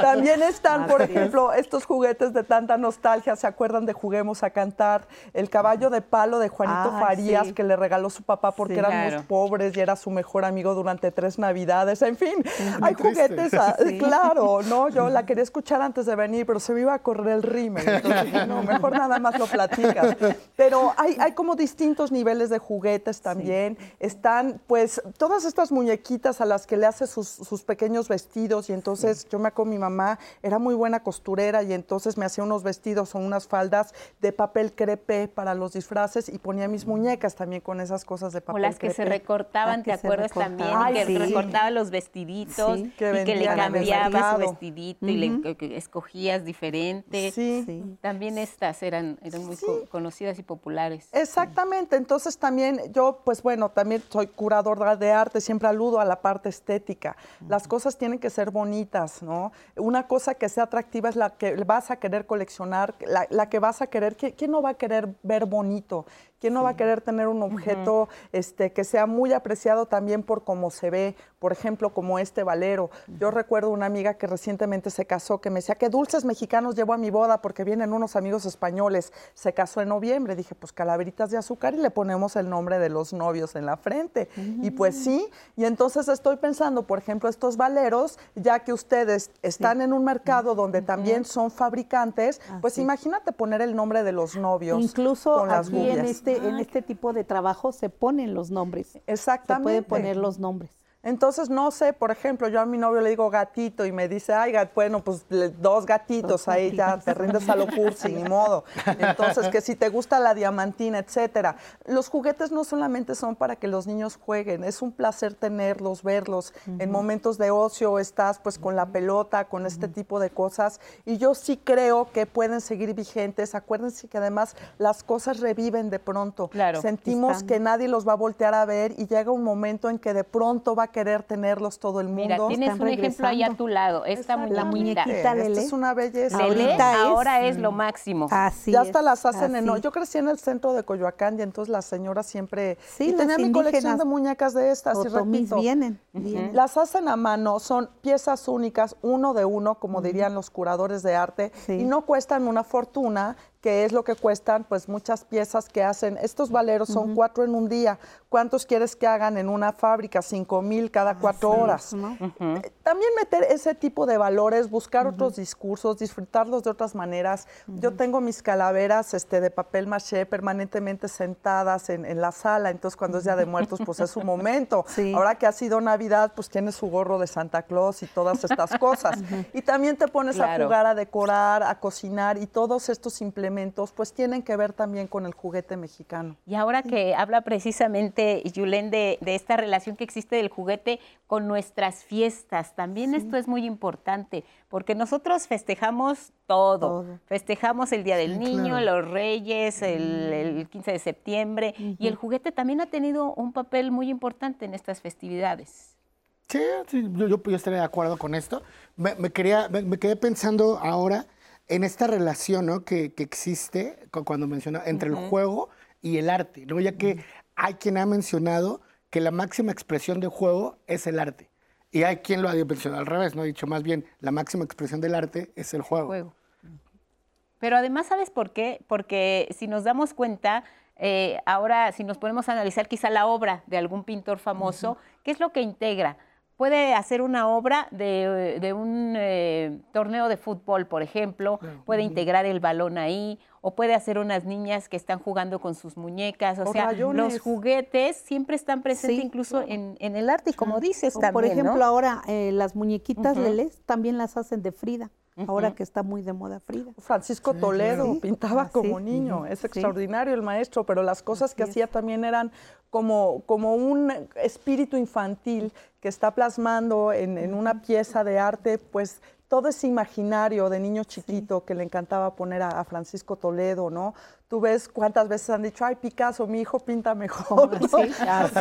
E: también están, por ejemplo, estos juguetes de tanta nostalgia, ¿se acuerdan de Juguemos a Cantar? El caballo de palo de Juanito
F: Ay,
E: Farías
F: sí.
E: que le regaló su papá porque
F: Sí.
E: éramos
B: Claro.
E: pobres y era su mejor amigo durante tres navidades. En fin, hay
D: triste.
E: juguetes, ah, claro, ¿no? Yo la quería escuchar antes de venir, pero se me iba a correr el rímel. Entonces dije, no, mejor nada más lo platicas. Pero hay, hay como distintos niveles de juguetes también. Están, pues, todas estas muñequitas a las que le hace sus, sus pequeños vestidos y entonces yo me acuerdo mi mamá era muy buena costurera y entonces me hacía unos vestidos o unas faldas de papel crepe para los disfraces y ponía mis muñecas también con esas cosas de
B: O
E: papel
B: las que se recortaban, ¿te acuerdas también?
E: Ay,
B: que
E: sí.
B: recortaba los vestiditos
F: Sí.
E: Que
B: y que le cambiaba su vestidito y le que- escogías diferente.
E: Sí.
B: También estas eran, eran muy co- conocidas y populares.
E: Exactamente, entonces también yo, pues bueno, también soy curadora de arte, siempre aludo a la parte estética. Las cosas tienen que ser bonitas, ¿no? Una cosa que sea atractiva es la que vas a querer coleccionar, la, la que vas a querer, ¿quién, quién no va a querer ver bonito? ¿Quién no va a querer tener un objeto este, que sea muy apreciado también por cómo se ve? Por ejemplo, como este valero. Yo recuerdo una amiga que recientemente se casó que me decía, ¿qué dulces mexicanos llevo a mi boda? Porque vienen unos amigos españoles. Se casó en noviembre. Dije, pues calaveritas de azúcar y le ponemos el nombre de los novios en la frente. Y pues sí. Y entonces estoy pensando, por ejemplo, estos valeros, ya que ustedes están en un mercado donde también son fabricantes, pues
F: Así
E: imagínate poner el nombre de los novios.
F: Incluso
E: con las
F: aquí en este, en este tipo de trabajo se ponen los nombres. Se
E: Exactamente.
F: pueden poner los nombres.
E: Entonces, no sé, por ejemplo, yo a mi novio le digo gatito y me dice, ay, gat- bueno, pues le- dos gatitos, ahí ya te rindes a lo cursi, ni modo. Entonces, que si te gusta la diamantina, etcétera. Los juguetes no solamente son para que los niños jueguen, es un placer tenerlos, verlos. En momentos de ocio estás pues con la pelota, con este tipo de cosas. Y yo sí creo que pueden seguir vigentes. Acuérdense que además las cosas reviven de pronto.
B: Claro.
E: Sentimos
F: Están.
E: que nadie los va a voltear a ver y llega un momento en que de pronto va a querer tenerlos todo el mundo.
B: Mira, tienes
F: están
B: un ejemplo ahí a tu lado, esta muñequita.
E: Esta es una belleza.
B: Lele
F: Ahorita es-
B: ahora es lo máximo.
F: Así
E: ya
F: es,
E: hasta las hacen en... Yo crecí en el centro de Coyoacán y entonces las señoras siempre...
F: Sí,
E: y tenía mi colección de muñecas de estas, y repito,
F: vienen, vienen.
E: Las hacen a mano, son piezas únicas, uno de uno, como dirían los curadores de arte,
F: Sí.
E: y no cuestan una fortuna, que es lo que cuestan pues muchas piezas que hacen. Estos valeros son cuatro en un día. ¿Cuántos quieres que hagan en una fábrica? Cinco mil cada cuatro horas.
F: ¿no?
E: Eh, También meter ese tipo de valores, buscar otros discursos, disfrutarlos de otras maneras. Yo tengo mis calaveras este, de papel maché permanentemente sentadas en, en la sala, entonces cuando es Día de Muertos, pues es su momento. <laughs>
F: Sí.
E: Ahora que ha sido Navidad, pues tiene su gorro de Santa Claus y todas estas cosas. Y también te pones
B: Claro.
E: a jugar, a decorar, a cocinar y todos estos implementos, pues tienen que ver también con el juguete mexicano.
B: Y ahora que habla precisamente Yulén de, de esta relación que existe del juguete con nuestras fiestas, también esto es muy importante, porque nosotros festejamos todo.
F: Todo.
B: Festejamos el Día del
D: Sí,
B: Niño,
D: claro.
B: los Reyes, el, el 15 de septiembre, y el juguete también ha tenido un papel muy importante en estas festividades.
D: Sí, sí, yo, yo, yo estaría de acuerdo con esto. Me, me quería, me, me quedé pensando ahora en esta relación ¿no? que, que existe cu- cuando menciona entre el juego y el arte, ¿no? ya que hay quien ha mencionado que la máxima expresión de juego es el arte. Y hay quien lo ha mencionado al revés, ¿no? Ha dicho más bien, la máxima expresión del arte es el juego.
B: juego. Pero además, ¿sabes por qué? Porque si nos damos cuenta, eh, ahora si nos ponemos a analizar quizá la obra de algún pintor famoso, ¿qué es lo que integra? Puede hacer una obra de, de un eh, torneo de fútbol, por ejemplo, puede integrar el balón ahí, o puede hacer unas niñas que están jugando con sus muñecas. O,
E: O
B: sea,
E: rayones.
B: los juguetes siempre están presentes
F: Sí,
B: incluso en, en el arte, y como dices
F: O,
B: también,
F: por ejemplo,
B: ¿no?
F: ahora eh, las muñequitas
B: Ujú.
F: Lelés también las hacen de Frida, ahora que está muy de moda Frida.
E: Francisco Toledo pintaba
F: Ah,
E: como niño, es
F: Sí.
E: extraordinario el maestro, pero las cosas que
F: es.
E: hacía también eran como, como un espíritu infantil que está plasmando en, en una pieza de arte, pues todo ese imaginario de niño chiquito que le encantaba poner a, a Francisco Toledo, ¿no? Tú ves cuántas veces han dicho, ay, Picasso, mi hijo pinta mejor, ¿no?
F: Sí,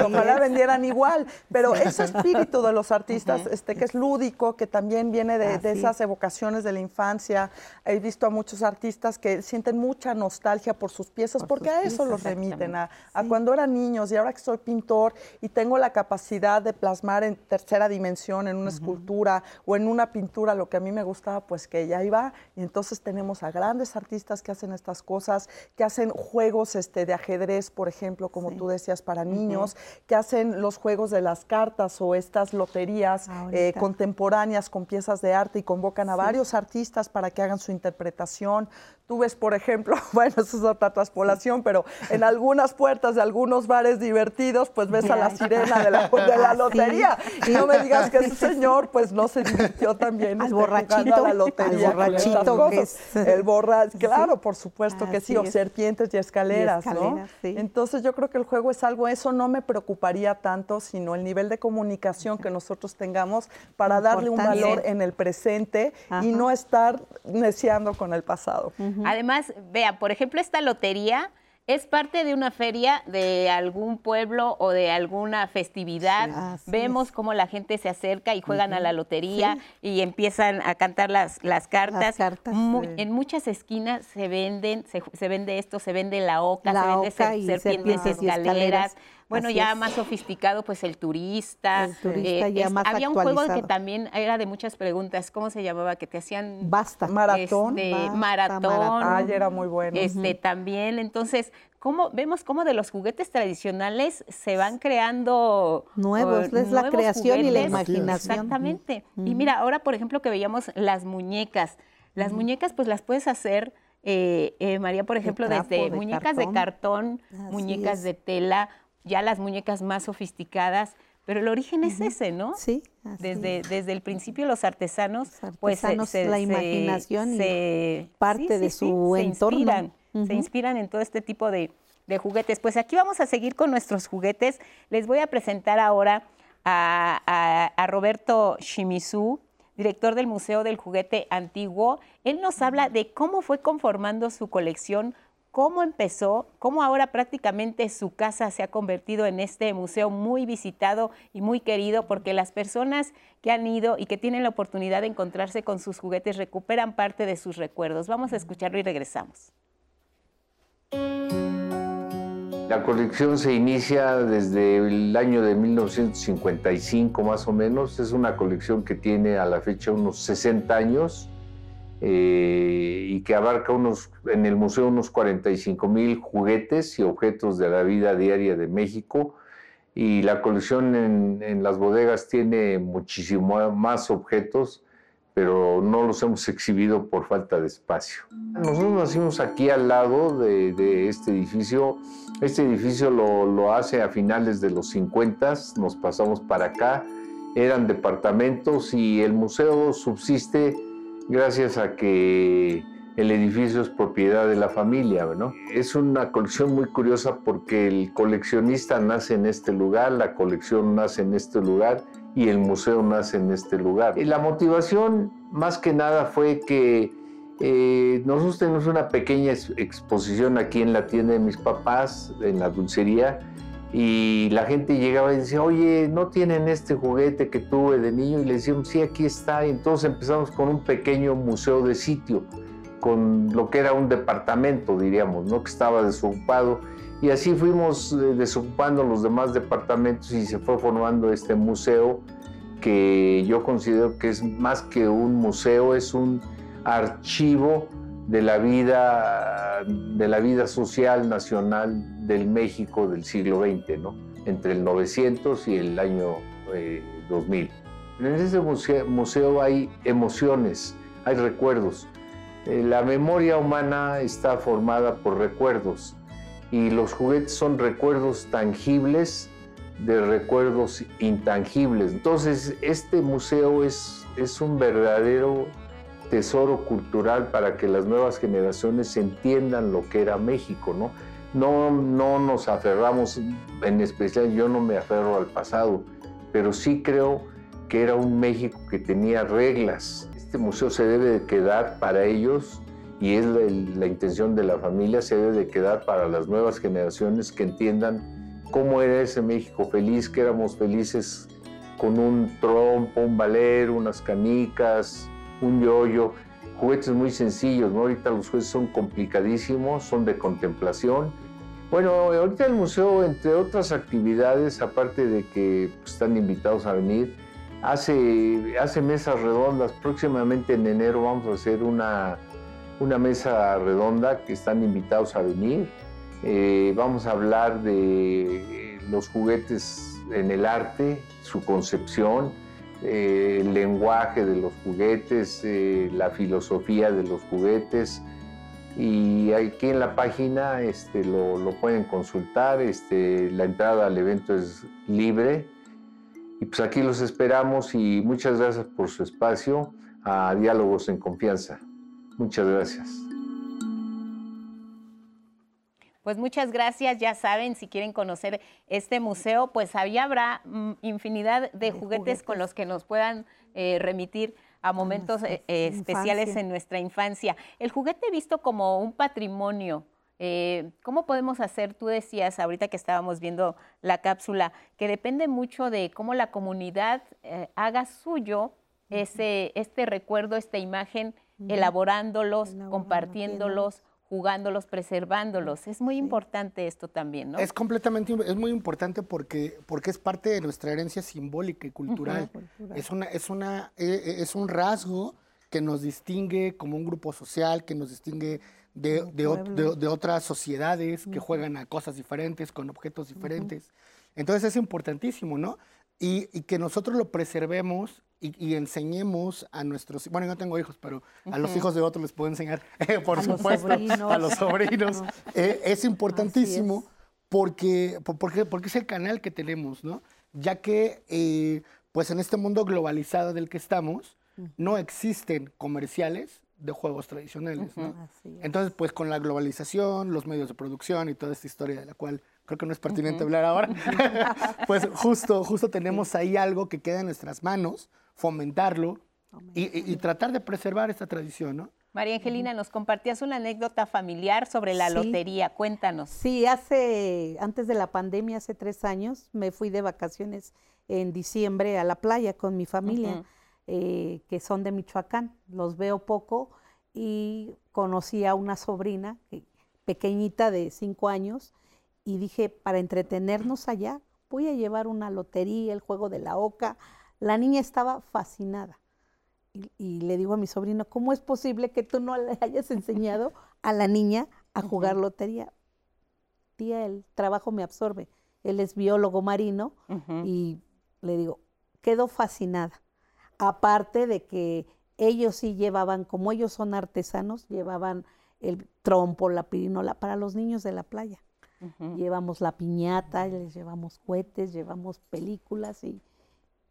E: Ojalá vendieran igual, pero ese espíritu de los artistas, este, que es lúdico, que también viene de, de
F: Así
E: esas
F: es.
E: evocaciones de la infancia. He visto a muchos artistas que sienten mucha nostalgia por sus piezas,
F: Por
E: porque
F: sus
E: a eso
F: piezas,
E: los remiten, a, a
F: Sí.
E: cuando eran niños y ahora que soy pintor y tengo la capacidad de plasmar en tercera dimensión, en una escultura o en una pintura, lo que a mí me gustaba, pues que ya iba. Y entonces tenemos a grandes artistas que hacen estas cosas, que hacen juegos este, de ajedrez, por ejemplo, como
F: Sí.
E: tú decías, para niños, que hacen los juegos de las cartas o estas loterías eh,
F: Ahorita.
E: contemporáneas con piezas de arte y convocan a varios artistas para que hagan su interpretación. Tú ves, por ejemplo, <laughs> bueno, eso es otra traspolación, pero en algunas puertas de algunos bares divertidos, pues ves a la sirena de la, de la <laughs>
F: Sí,
E: lotería.
F: sí.
E: Y no me digas que ese señor, pues no se divirtió también
F: Al
E: este,
F: borrachito,
E: a la lotería.
F: al borrachito que es.
E: El borracho, claro, por supuesto que sí, o
F: es.
E: Serpientes y escaleras, ¿no?
F: escaleras, sí.
E: Entonces yo creo que el juego es algo, eso no me preocuparía tanto, sino el nivel de comunicación que nosotros tengamos para darle un valor en el presente y no estar neciando con el pasado.
B: Además, vea, por ejemplo, esta lotería es parte de una feria de algún pueblo o de alguna festividad.
F: Sí.
B: Vemos cómo la gente se acerca y juegan a la lotería y empiezan a cantar las, las cartas.
F: cartas,
B: Mu-
E: sí.
B: En muchas esquinas se venden, se, se vende esto, se vende la oca,
F: La
B: se vende
F: oca
B: ser- serpientes y escaleras. Bueno,
F: Así
B: ya
F: es.
B: más sofisticado, pues el turista.
F: El turista ya más
B: había un juego que también era de muchas preguntas. ¿Cómo se llamaba? Que te hacían
F: Basta.
E: Maratón.
B: este,
F: Basta,
B: maratón.
F: maratón.
E: Ay, era muy bueno.
B: Este también, entonces, ¿cómo, vemos cómo de los juguetes tradicionales se van creando
F: Nuevos,
B: eh,
F: es la
B: nuevos
F: creación y la imaginación.
B: Exactamente. Y mira, ahora por ejemplo que veíamos las muñecas. Las muñecas pues las puedes hacer, eh, eh, María, por ejemplo,
F: trapo,
B: desde
F: de
B: muñecas de cartón,
F: Así
B: muñecas
F: es.
B: de tela, ya las muñecas más sofisticadas, pero el origen es ese, ¿no?
F: Sí, así
B: Desde,
F: es.
B: desde el principio los artesanos,
F: Los
B: pues se-
F: artesanos,
B: se-
F: la
B: se-
F: imaginación y
B: se-
F: parte de su entorno.
B: Inspiran, Se inspiran en todo este tipo de, de juguetes. Pues aquí vamos a seguir con nuestros juguetes. Les voy a presentar ahora a, a- a Roberto Shimizu, director del Museo del Juguete Antiguo. Él nos habla de cómo fue conformando su colección, cómo empezó, cómo ahora prácticamente su casa se ha convertido en este museo muy visitado y muy querido porque las personas que han ido y que tienen la oportunidad de encontrarse con sus juguetes recuperan parte de sus recuerdos. Vamos a escucharlo y regresamos.
H: La colección se inicia desde el año de 1955 más o menos. Es una colección que tiene a la fecha unos 60 años eh, y que abarca unos, en el museo unos 45 mil juguetes y objetos de la vida diaria de México. Y la colección en, en las bodegas tiene muchísimo más objetos, pero no los hemos exhibido por falta de espacio. Nosotros nacimos aquí al lado de, de este edificio. Este edificio lo, lo, hace a finales de los 50, nos pasamos para acá, eran departamentos y el museo subsiste gracias a que el edificio es propiedad de la familia. Es una colección muy curiosa porque el coleccionista nace en este lugar, la colección nace en este lugar y el museo nace en este lugar. La motivación más que nada fue que eh, nosotros tenemos una pequeña exposición aquí en la tienda de mis papás, en la dulcería, y la gente llegaba y decía, oye, ¿no tienen este juguete que tuve de niño? Y le decíamos, sí, aquí está. Y entonces empezamos con un pequeño museo de sitio, con lo que era un departamento, diríamos, ¿no? que estaba desocupado. Y así fuimos eh, desocupando los demás departamentos y se fue formando este museo que yo considero que es más que un museo, es un archivo de la vida, de la vida social nacional del México del siglo XX, ¿no? entre el 900 y el año 2000. Eh, en ese museo, hay emociones, hay recuerdos. Eh, la memoria humana está formada por recuerdos y los juguetes son recuerdos tangibles de recuerdos intangibles. Entonces, este museo es, es un verdadero tesoro cultural para que las nuevas generaciones entiendan lo que era México, ¿no? No, no nos aferramos, en especial yo no me aferro al pasado, pero sí creo que era un México que tenía reglas. Este museo se debe de quedar para ellos y es la, la intención de la familia, se debe de quedar para las nuevas generaciones que entiendan cómo era ese México feliz, que éramos felices con un trompo, un valer, unas canicas, un yoyo, juguetes muy sencillos, ¿no? Ahorita los juguetes son complicadísimos, son de contemplación. Bueno, ahorita el museo, entre otras actividades, aparte de que pues, están invitados a venir, hace, hace mesas redondas. Próximamente en enero vamos a hacer una, una mesa redonda que están invitados a venir. Eh, vamos a hablar de los juguetes en el arte, su concepción, eh, el lenguaje de los juguetes, eh, la filosofía de los juguetes. Y aquí en la página este, lo, pueden consultar, este, la entrada al evento es libre. Y pues aquí los esperamos y muchas gracias por su espacio a Diálogos en Confianza. Muchas gracias.
B: Pues muchas gracias, ya saben, si quieren conocer este museo, pues ahí habrá mm, infinidad de, juguetes, con los que nos puedan eh, remitir a momentos eh, eh, especiales en nuestra infancia. El juguete visto como un patrimonio, ¿cómo podemos hacer? Tú decías ahorita que estábamos viendo la cápsula, que depende mucho de cómo la comunidad haga suyo ese, este recuerdo, esta imagen, elaborándolos, compartiéndolos jugándolos, preservándolos. Es muy importante esto también, ¿no?
D: Es completamente, es muy importante porque, porque es parte de nuestra herencia simbólica y cultural. Es, una, es, una, e, e, es un rasgo que nos distingue como un grupo social, que nos distingue de, de, otras sociedades que juegan a cosas diferentes, con objetos diferentes. Entonces es importantísimo, ¿no? Y, que nosotros lo preservemos y, enseñemos a nuestros, bueno, yo no tengo hijos, pero a los hijos de otros les puedo enseñar, <laughs> por supuesto, a los sobrinos. Eh, es importantísimo porque, porque, porque es el canal que tenemos, ¿no? Ya que, eh, pues en este mundo globalizado del que estamos, no existen comerciales de juegos tradicionales, ¿no? Entonces, pues con la globalización, los medios de producción y toda esta historia de la cual creo que no es pertinente hablar ahora, <laughs> <laughs> pues justo, justo tenemos ahí algo que queda en nuestras manos, fomentarlo y, tratar de preservar esta tradición, ¿no?
B: María Angelina, nos compartías una anécdota familiar sobre la lotería. Cuéntanos.
F: Sí, hace, antes de la pandemia, hace tres años, me fui de vacaciones en diciembre a la playa con mi familia, eh, que son de Michoacán. Los veo poco y conocí a una sobrina pequeñita de cinco años y dije, para entretenernos allá, voy a llevar una lotería, el juego de la oca. La niña estaba fascinada. Y, le digo a mi sobrino, ¿cómo es posible que tú no le hayas <laughs> enseñado a la niña a jugar lotería? Tía, el trabajo me absorbe. Él es biólogo marino y le digo, quedó fascinada. Aparte de que ellos sí llevaban, como ellos son artesanos, llevaban el trompo, la pirinola para los niños de la playa. Llevamos la piñata, les llevamos cohetes, llevamos películas y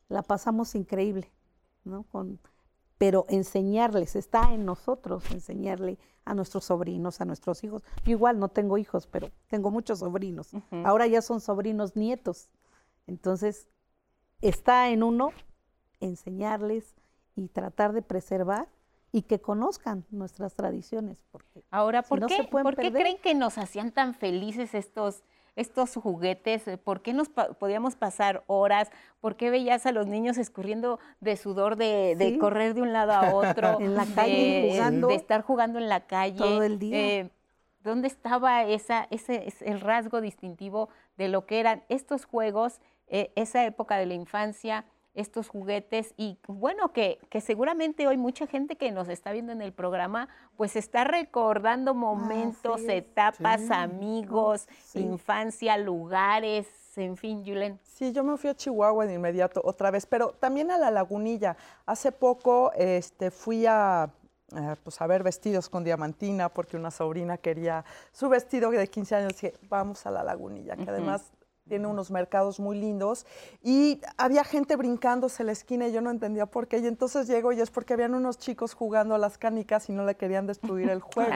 F: la pasamos increíble, ¿no? Con, pero enseñarles, está en nosotros enseñarle a nuestros sobrinos, a nuestros hijos. Yo igual no tengo hijos, pero tengo muchos sobrinos. Ahora ya son sobrinos nietos. Entonces, está en uno enseñarles y tratar de preservar y que conozcan nuestras tradiciones. Porque
B: Ahora, ¿por, qué, ¿por qué creen que nos hacían tan felices estos, estos juguetes? ¿Por qué nos podíamos pasar horas? ¿Por qué veías a los niños escurriendo de sudor, de, correr de un lado a otro? <laughs>
F: en la calle jugando.
B: De estar jugando en la calle.
F: Todo el día.
B: Eh, ¿Dónde estaba esa, ese, el rasgo distintivo de lo que eran estos juegos, eh, esa época de la infancia? Estos juguetes y bueno, que, que, seguramente hoy mucha gente que nos está viendo en el programa, pues está recordando momentos, etapas, amigos, infancia, lugares, en fin, Julen.
E: Sí, yo me fui a Chihuahua de inmediato otra vez, pero también a la lagunilla. Hace poco este, fui a, pues a ver vestidos con diamantina porque una sobrina quería su vestido de 15 años. Dije, vamos a la lagunilla, que además tiene unos mercados muy lindos y había gente brincándose la esquina y yo no entendía por qué. Y entonces llego y es porque habían unos chicos jugando a las canicas y no le querían destruir el juego.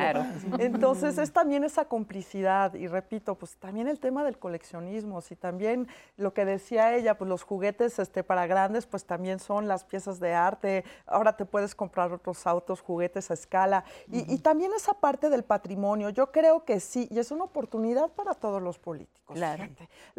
E: Entonces es también esa complicidad y repito, pues también el tema del coleccionismo, si también lo que decía ella, pues los juguetes este, para grandes, pues también son las piezas de arte. Ahora te puedes comprar otros autos, juguetes a escala y, y también esa parte del patrimonio. Yo creo que sí y es una oportunidad para todos los políticos.
B: Claro.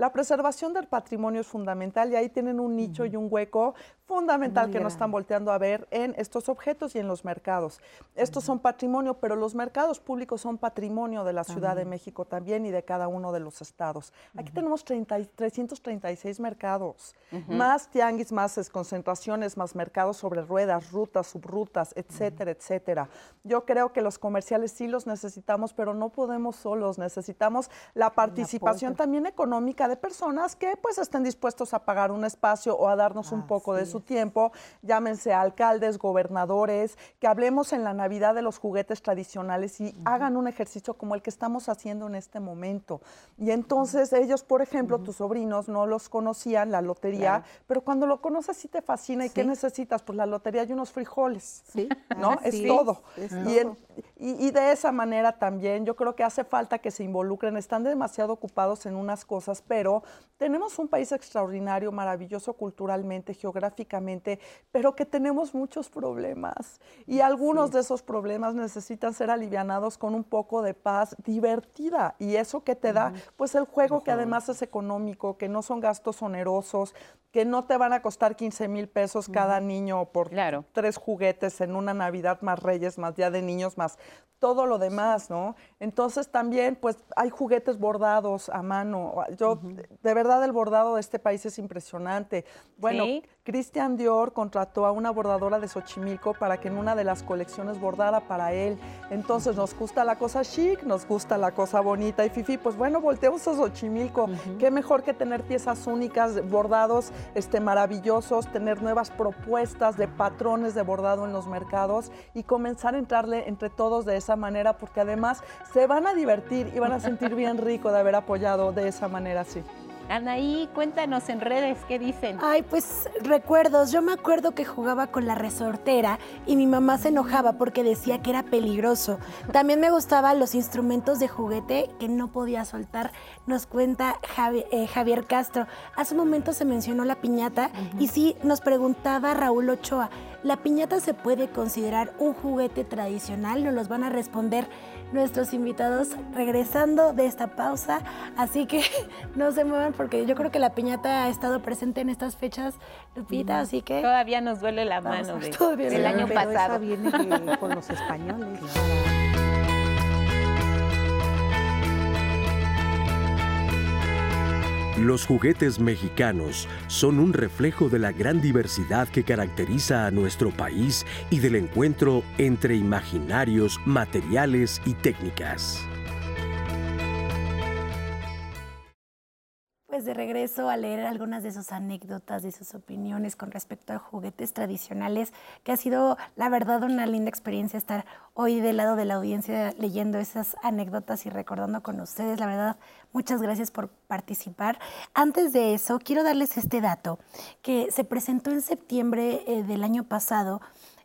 E: La preservación del patrimonio es fundamental y ahí tienen un nicho y un hueco fundamental que nos están volteando a ver en estos objetos y en los mercados. Estos son patrimonio, pero los mercados públicos son patrimonio de la Ciudad de México también y de cada uno de los estados. Aquí tenemos 336 mercados, más tianguis, más concentraciones, más mercados sobre ruedas, rutas, subrutas, etcétera, etcétera. Yo creo que los comerciales sí los necesitamos, pero no podemos solos, necesitamos la participación también económica de personas que pues estén dispuestos a pagar un espacio o a darnos un poco de su tiempo, llámense alcaldes, gobernadores, que hablemos en la Navidad de los juguetes tradicionales y hagan un ejercicio como el que estamos haciendo en este momento. Y entonces ellos, por ejemplo, tus sobrinos no los conocían, la lotería, pero cuando lo conoces sí te fascina. ¿Y qué necesitas? Pues la lotería y unos frijoles. Sí. ¿No? es todo. y, y de esa manera también yo creo que hace falta que se involucren. Están demasiado ocupados en unas cosas, pero pero tenemos un país extraordinario, maravilloso culturalmente, geográficamente, pero que tenemos muchos problemas. Y algunos de esos problemas necesitan ser alivianados con un poco de paz divertida. Y eso que te da, pues el juego que además es económico, que no son gastos onerosos, que no te van a costar 15 mil pesos cada niño por tres juguetes en una Navidad más Reyes, más Día de Niños, más todo lo demás, ¿no? Entonces también, pues hay juguetes bordados a mano. Yo, de verdad, el bordado de este país es impresionante. Bueno, Christian Dior contrató a una bordadora de Xochimilco para que en una de las colecciones bordara para él. Entonces, nos gusta la cosa chic, nos gusta la cosa bonita y fifi, pues bueno, volteamos a Xochimilco. Qué mejor que tener piezas únicas, bordados este, maravillosos, tener nuevas propuestas de patrones de bordado en los mercados y comenzar a entrarle entre todos de esa manera, porque además se van a divertir y van a sentir bien rico de haber apoyado de esa manera así.
B: Anaí, cuéntanos en redes qué dicen.
C: Ay, pues recuerdos. Yo me acuerdo que jugaba con la resortera y mi mamá se enojaba porque decía que era peligroso. También me gustaban los instrumentos de juguete que no podía soltar. Nos cuenta eh, Javier Castro. Hace un momento se mencionó la piñata y sí, nos preguntaba Raúl Ochoa, ¿la piñata se puede considerar un juguete tradicional? Nos los van a responder nuestros invitados regresando de esta pausa. Así que <laughs> no se muevan porque yo creo que la piñata ha estado presente en estas fechas, Lupita, así que...
B: Todavía nos duele la mano <laughs> del año pasado.
F: viene con los españoles. <laughs>
A: Los juguetes mexicanos son un reflejo de la gran diversidad que caracteriza a nuestro país y del encuentro entre imaginarios, materiales y técnicas.
C: Pues de regreso a leer algunas de sus anécdotas, de sus opiniones con respecto a juguetes tradicionales, que ha sido la verdad una linda experiencia estar hoy del lado de la audiencia leyendo esas anécdotas y recordando con ustedes. La verdad, muchas gracias por participar. Antes de eso, quiero darles este dato que se presentó en septiembre eh, del año pasado.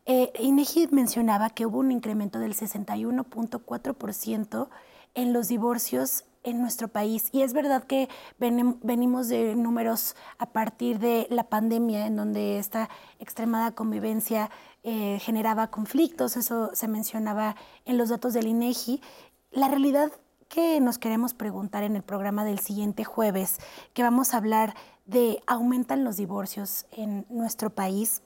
C: Eh, INEGI mencionaba que hubo un incremento del 61.4% en los divorcios en nuestro país. Y es verdad que venimos de números a partir de la pandemia, en donde esta extremada convivencia eh, generaba conflictos, eso se mencionaba en los datos del INEGI. La realidad que nos queremos preguntar en el programa del siguiente jueves, que vamos a hablar de aumentan los divorcios en nuestro país,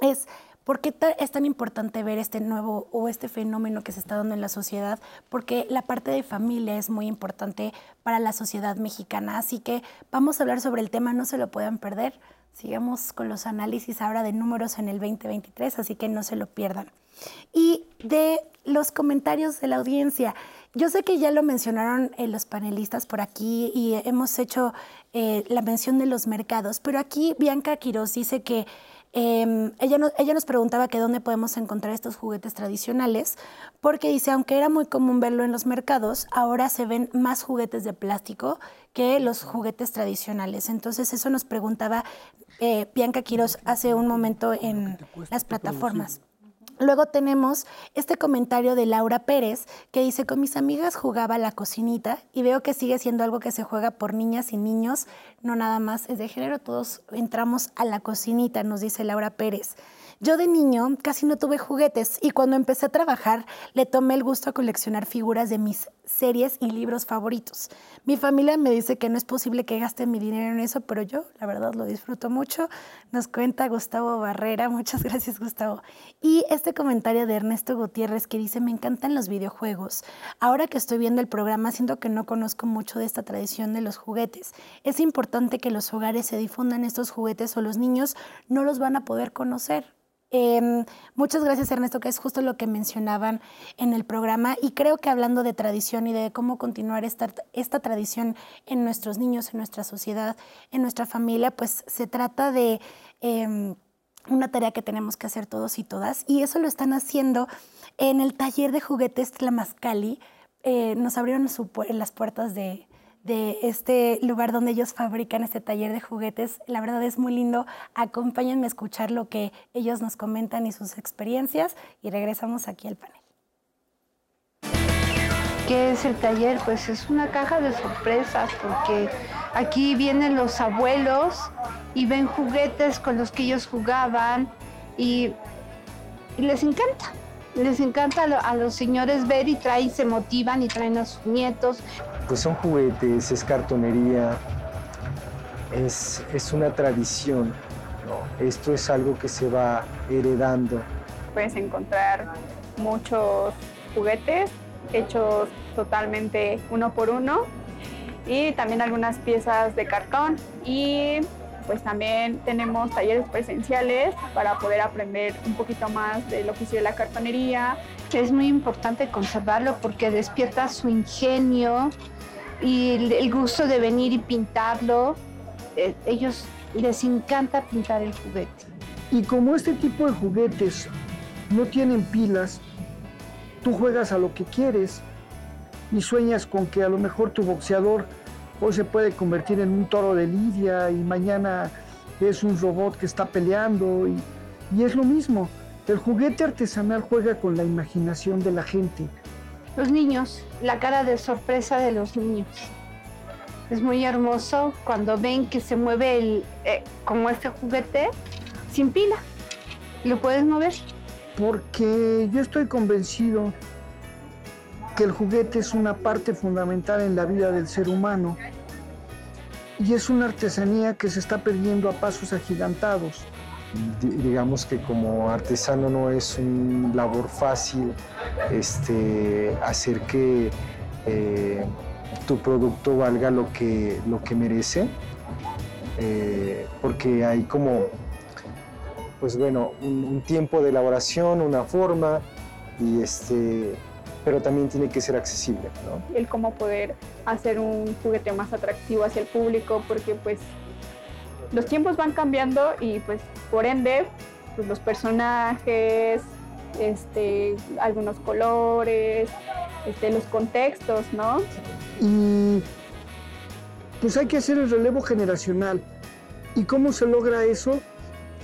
C: es ¿Por qué es tan importante ver este nuevo o este fenómeno que se está dando en la sociedad? Porque la parte de familia es muy importante para la sociedad mexicana. Así que vamos a hablar sobre el tema, no se lo puedan perder. sigamos con los análisis ahora de números en el 2023, así que no se lo pierdan. Y de los comentarios de la audiencia, yo sé que ya lo mencionaron eh, los panelistas por aquí y hemos hecho eh, la mención de los mercados, pero aquí Bianca Quiroz dice que em, ella, ella nos preguntaba que dónde podemos encontrar estos juguetes tradicionales, porque dice, aunque era muy común verlo en los mercados, ahora se ven más juguetes de plástico que los juguetes tradicionales. Entonces eso nos preguntaba eh, Bianca Quiroz hace un momento en las plataformas. Luego tenemos este comentario de Laura Pérez que dice, con mis amigas jugaba la cocinita y veo que sigue siendo algo que se juega por niñas y niños, no nada más es de género, todos entramos a la cocinita, nos dice Laura Pérez. Yo de niño casi no tuve juguetes y cuando empecé a trabajar le tomé el gusto a coleccionar figuras de mis series y libros favoritos. Mi familia me dice que no es posible que gaste mi dinero en eso, pero yo la verdad lo disfruto mucho. Nos cuenta Gustavo Barrera, <laughs> muchas gracias Gustavo. Y este comentario de Ernesto Gutiérrez que dice, me encantan los videojuegos. Ahora que estoy viendo el programa siento que no conozco mucho de esta tradición de los juguetes. Es importante que los hogares se difundan estos juguetes o los niños no los van a poder conocer. Em, muchas gracias Ernesto, que es justo lo que mencionaban en el programa y creo que hablando de tradición y de cómo continuar esta, esta tradición en nuestros niños, en nuestra sociedad, en nuestra familia, pues se trata de em, una tarea que tenemos que hacer todos y todas y eso lo están haciendo en el taller de juguetes Tlamascali. Eh, nos abrieron las puertas de, de este lugar donde ellos fabrican este taller de juguetes. La verdad es muy lindo. Acompáñenme a escuchar lo que ellos nos comentan y sus experiencias y regresamos aquí al panel.
I: ¿Qué es el taller? Pues es una caja de sorpresas porque aquí vienen los abuelos y ven juguetes con los que ellos jugaban y, les encanta. Les encanta a los señores ver y traen, se motivan y traen a sus nietos
J: pues son juguetes, es cartonería, es, es una tradición. Esto es algo que se va heredando.
K: Puedes encontrar muchos juguetes hechos totalmente uno por uno y también algunas piezas de cartón y pues también tenemos talleres presenciales para poder aprender un poquito más del oficio de la cartonería.
I: Es muy importante conservarlo porque despierta su ingenio y el gusto de venir y pintarlo. Eh, ellos les encanta pintar el juguete.
L: Y como este tipo de juguetes no tienen pilas, tú juegas a lo que quieres y sueñas con que a lo mejor tu boxeador hoy se puede convertir en un toro de lidia y mañana es un robot que está peleando y, es lo mismo. El juguete artesanal juega con la imaginación de la gente.
I: Los niños, la cara de sorpresa de los niños. Es muy hermoso cuando ven que se mueve el, eh, como este juguete sin pila. ¿Lo puedes mover?
L: Porque yo estoy convencido que el juguete es una parte fundamental en la vida del ser humano y es una artesanía que se está perdiendo a pasos agigantados.
J: digamos que como artesano no es un labor fácil este, hacer que eh, tu producto valga lo que, lo que merece, eh, porque hay como, pues bueno, un, tiempo de elaboración, una forma, y este, pero también tiene que ser accesible. ¿no?
K: El cómo poder hacer un juguete más atractivo hacia el público, porque pues los tiempos van cambiando y pues por ende pues, los personajes, este, algunos colores, este, los contextos, ¿no?
L: Y pues hay que hacer el relevo generacional. ¿Y cómo se logra eso?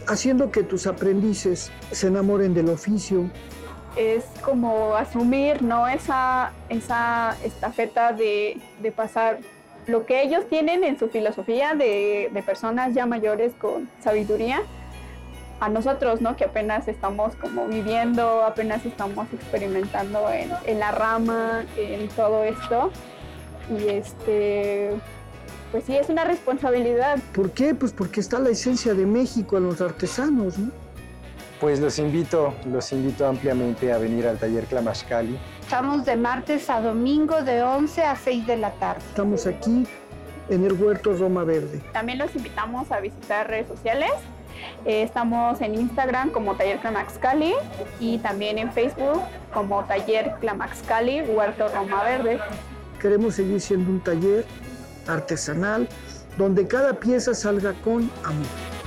L: Haciendo que tus aprendices se enamoren del oficio,
K: es como asumir ¿no? esa, esa estafeta de, de, pasar lo que ellos tienen en su filosofía de, de, personas ya mayores con sabiduría a nosotros, ¿no? que apenas estamos como viviendo, apenas estamos experimentando en, en la rama, en todo esto. Y este, pues sí, es una responsabilidad.
L: ¿Por qué? Pues porque está la esencia de México en los artesanos, ¿no?
J: Pues los invito, los invito ampliamente a venir al taller Clamashcali.
I: Estamos de martes a domingo de 11 a 6 de la tarde.
L: Estamos aquí en el Huerto Roma Verde.
K: También los invitamos a visitar redes sociales. Eh, estamos en Instagram como Taller Clamax Cali y también en Facebook como Taller Clamax Cali Huerto Roma Verde.
L: Queremos seguir siendo un taller artesanal donde cada pieza salga con amor.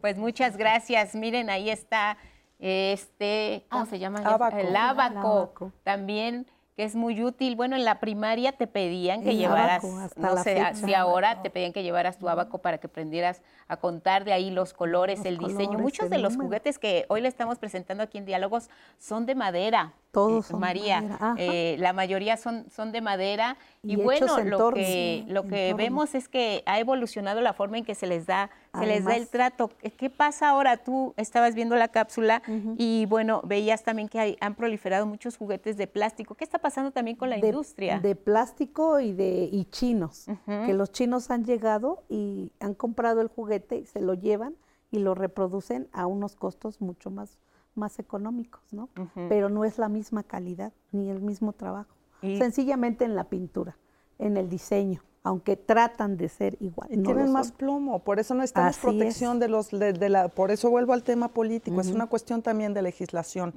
B: Pues muchas gracias. Miren, ahí está este, ¿cómo se llama?
E: Abaco.
B: El abaco. También que es muy útil. Bueno, en la primaria te pedían que
F: El
B: llevaras,
F: abaco, hasta
B: no sé
F: fecha.
B: si ahora te pedían que llevaras tu abaco para que aprendieras a contar de ahí los colores,
F: Los
B: el diseño. Muchos
F: el
B: de los
F: número.
B: juguetes que hoy le estamos presentando aquí en Diálogos son de madera.
F: Todos
B: eh,
F: son
B: María, eh, la mayoría son, son de madera y,
F: Y
B: bueno, lo
F: torno,
B: que,
F: sí,
B: lo que vemos es que ha evolucionado la forma en que se les da, se les da el trato. ¿Qué- ¿Qué pasa ahora? Tú estabas viendo la cápsula y bueno, veías también que hay- han proliferado muchos juguetes de plástico. ¿Qué está pasando también con la
F: de,
B: industria?
F: de plástico y de y chinos, que los chinos han llegado y han comprado el juguete y se lo llevan y lo reproducen a unos costos mucho más, más económicos, ¿no? Pero no es la misma calidad ni el mismo trabajo.
B: Y-
F: Sencillamente en la pintura, en el diseño, aunque tratan de ser igual.
E: Y
F: no
E: tienen más plomo, por eso necesitamos
F: Así
E: protección
F: es.
E: de los, de, de la, por eso vuelvo al tema político, es una cuestión también de legislación.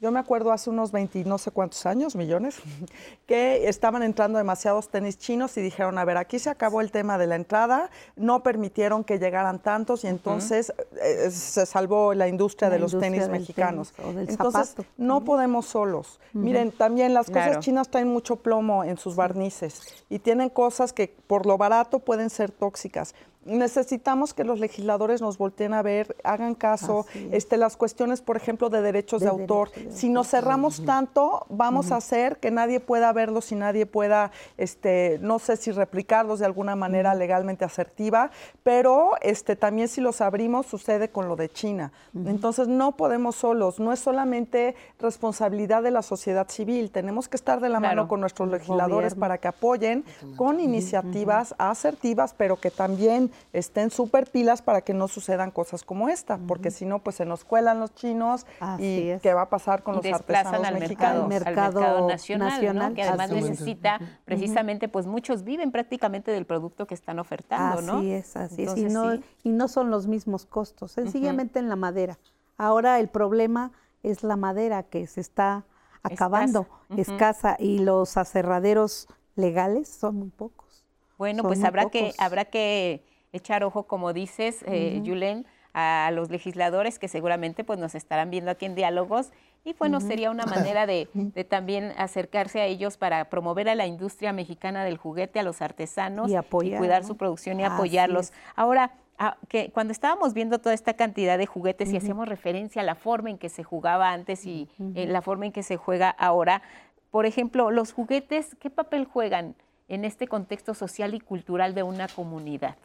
E: Yo me acuerdo hace unos 20 no sé cuántos años, millones, <laughs> que estaban entrando demasiados tenis chinos y dijeron, a ver, aquí se acabó el tema de la entrada, no permitieron que llegaran tantos y entonces eh, se salvó la industria
F: La
E: de los
F: industria
E: tenis mexicanos.
F: tenis del
E: entonces,
F: zapato.
E: no podemos solos. Miren, también las
B: Claro.
E: cosas chinas traen mucho plomo en sus barnices y tienen cosas que por lo barato pueden ser tóxicas. Necesitamos que los legisladores nos volteen a ver, hagan caso,
F: es.
E: este, las cuestiones, por ejemplo, de derechos de,
F: De
E: autor.
F: de
E: Si nos cerramos tanto, vamos a hacer que nadie pueda verlos y nadie pueda, este, no sé si replicarlos de alguna manera legalmente asertiva, pero este, también si los abrimos sucede con lo de China. Entonces no podemos solos, no es solamente responsabilidad de la sociedad civil, tenemos que estar de la
B: Claro.
E: mano con nuestros legisladores
F: Gobierno.
E: para que apoyen con iniciativas asertivas, pero que también estén súper pilas para que no sucedan cosas como esta, porque si no, pues se nos cuelan los chinos
F: Así
E: y
F: es.
E: qué va a pasar con
B: y
E: los
B: desplazan
E: artesanos
B: al
E: mexicanos.
B: mercado, al
F: Mercado
B: mercado nacional, que además necesita precisamente, pues muchos viven prácticamente del producto que están ofertando, ¿no?
F: Así es, así es. Y no,
B: sí.
F: y no son los mismos costos, sencillamente en la madera. Ahora el problema es la madera que se está acabando, escasa, y los aserraderos legales son muy pocos.
B: Bueno,
F: Son
B: pues habrá que, habrá que echar ojo, como dices, eh, Yulen, a los legisladores que seguramente pues, nos estarán viendo aquí en diálogos. Y bueno, sería una <laughs> manera de, de también acercarse a ellos para promover a la industria mexicana del juguete, a los artesanos
F: Y apoyar,
B: cuidar
F: ¿no?
B: su producción y apoyarlos. Ahora, ah, que cuando estábamos viendo toda esta cantidad de juguetes y hacíamos referencia a la forma en que se jugaba antes y eh, la forma en que se juega ahora, por ejemplo, los juguetes, ¿qué papel juegan en este contexto social y cultural de una comunidad?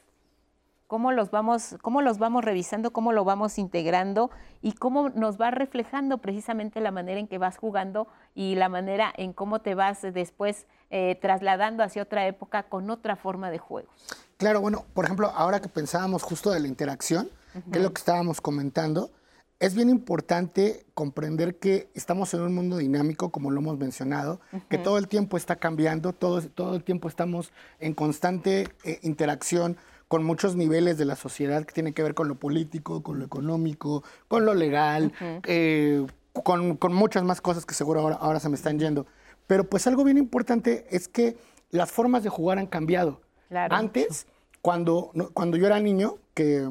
B: ¿Cómo los vamos, cómo los vamos revisando, cómo lo vamos integrando y cómo nos va reflejando precisamente la manera en que vas jugando y la manera en cómo te vas después eh, trasladando hacia otra época con otra forma de juegos?
D: Claro, bueno, por ejemplo, ahora que pensábamos justo de la interacción, que es lo que estábamos comentando, es bien importante comprender que estamos en un mundo dinámico, como lo hemos mencionado, que todo el tiempo está cambiando, todo, todo el tiempo estamos en constante eh, interacción con muchos niveles de la sociedad que tienen que ver con lo político, con lo económico, con lo legal, eh, con, con muchas más cosas que seguro ahora, ahora se me están yendo. Pero pues algo bien importante es que las formas de jugar han cambiado.
B: Claro.
D: Antes, cuando, cuando yo era niño, que,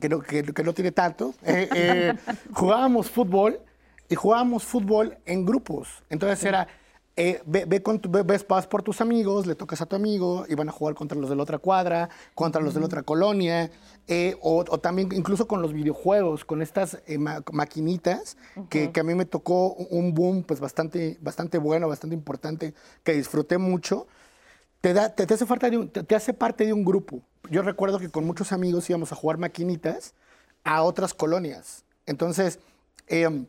D: que, no, que- que no tiene tanto, <laughs> eh, eh, jugábamos fútbol y jugábamos fútbol en grupos. Entonces era, eh, ve, ve con tu- ve- ves, vas por tus amigos, le tocas a tu amigo y van a jugar contra los de la otra cuadra, contra los de la otra colonia, eh, o, o también incluso con los videojuegos, con estas eh, ma- maquinitas, que, que a mí me tocó un boom pues bastante, bastante bueno, bastante importante, que disfruté mucho te, da, te, te hace falta de un- te, te hace parte de un grupo. Yo recuerdo que con muchos amigos íbamos a jugar maquinitas a otras colonias. Entonces, eh,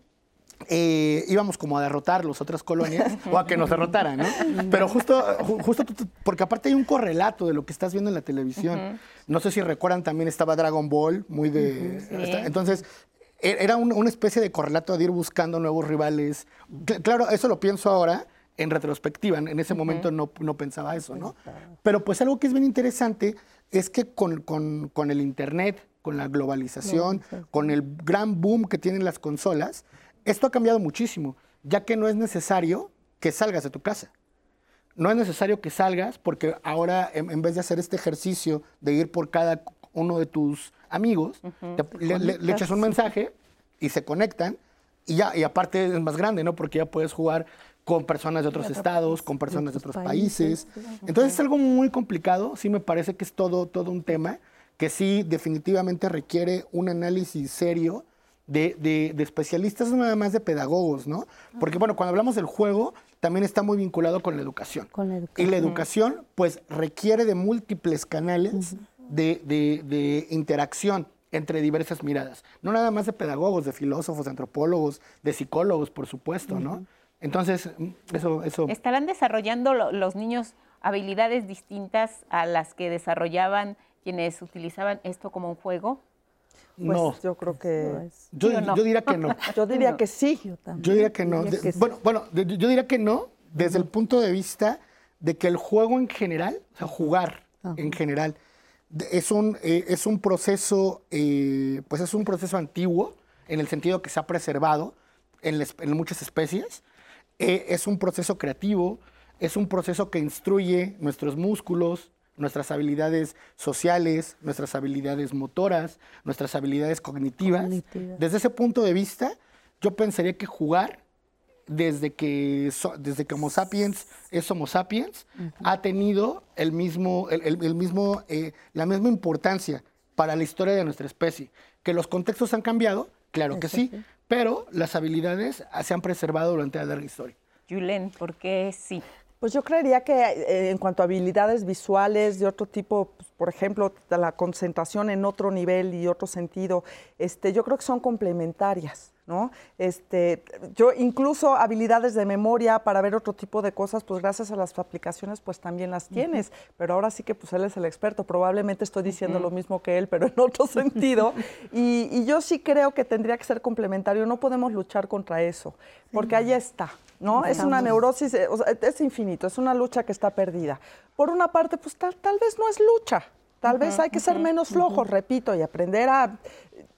D: eh, íbamos como a derrotar las otras colonias <laughs> o a que nos derrotaran, ¿no? Pero justo, ju- justo porque aparte hay un correlato de lo que estás viendo en la televisión. No sé si recuerdan, también estaba Dragon Ball, muy de... Entonces, e- era un- una especie de correlato de ir buscando nuevos rivales. Cl- Claro, eso lo pienso ahora, en retrospectiva. En ese momento no, no pensaba eso, ¿no? Pero pues algo que es bien interesante es que con, con- con el Internet, con la globalización, con el gran boom que tienen las consolas, esto ha cambiado muchísimo, ya que no es necesario que salgas de tu casa. No es necesario que salgas porque ahora en, en vez de hacer este ejercicio de ir por cada uno de tus amigos, te- le, le- le echas un mensaje y se conectan y ya, y aparte es más grande, ¿no? Porque ya puedes jugar con personas de otros estados, con personas de otros países. Entonces es algo muy complicado, sí me parece que es todo, todo un tema que sí definitivamente requiere un análisis serio de, de- de especialistas, no nada más de pedagogos, ¿no? Porque bueno, cuando hablamos del juego, también está muy vinculado con la educación.
F: Con la
D: Y
F: educación.
D: la educación, pues, requiere de múltiples canales de, de- de interacción entre diversas miradas. No nada más de pedagogos, de filósofos, de antropólogos, de psicólogos, por supuesto, ¿no? Entonces, mm, eso, eso.
B: ¿Estarán desarrollando lo- los niños habilidades distintas a las que desarrollaban quienes utilizaban esto como un juego?
E: Pues
D: no.
E: yo creo que...
D: Yo,
B: ¿Sí o no?
D: yo diría que no.
E: Yo diría que sí.
D: Yo diría que no.
E: Diría
D: De-
E: que sí.
D: Bueno, bueno, yo diría que no desde el punto de vista de que el juego en general, o sea, jugar en general, es un, eh, es un proceso, eh, pues es un proceso antiguo, en el sentido que se ha preservado en, en muchas especies. Eh, es un proceso creativo, es un proceso que instruye nuestros músculos, nuestras habilidades sociales, nuestras habilidades motoras, nuestras habilidades cognitivas. Desde ese punto de vista, yo pensaría que jugar desde que, so- desde que Homo sapiens es Homo sapiens, ha tenido el mismo, el, el- el mismo, eh, la misma importancia para la historia de nuestra especie. Que los contextos han cambiado, claro que sí, pero las habilidades se han preservado durante la larga historia.
B: Julen, ¿por qué sí?
E: Pues yo creería que eh, en cuanto a habilidades visuales de otro tipo, pues, por ejemplo, la concentración en otro nivel y otro sentido, este, yo creo que son complementarias. ¿no? Este, yo incluso habilidades de memoria para ver otro tipo de cosas, pues gracias a las aplicaciones pues también las tienes, pero ahora sí que pues él es el experto, probablemente estoy diciendo lo mismo que él, pero en otro <laughs> sentido, y, y yo sí creo que tendría que ser complementario, no podemos luchar contra eso, porque ahí está, ¿no? Es una
F: Estamos-
E: neurosis, eh, o sea, es infinito, es una lucha que está perdida. Por una parte, pues tal, tal vez no es lucha, tal vez hay que ser menos flojos, repito, y aprender a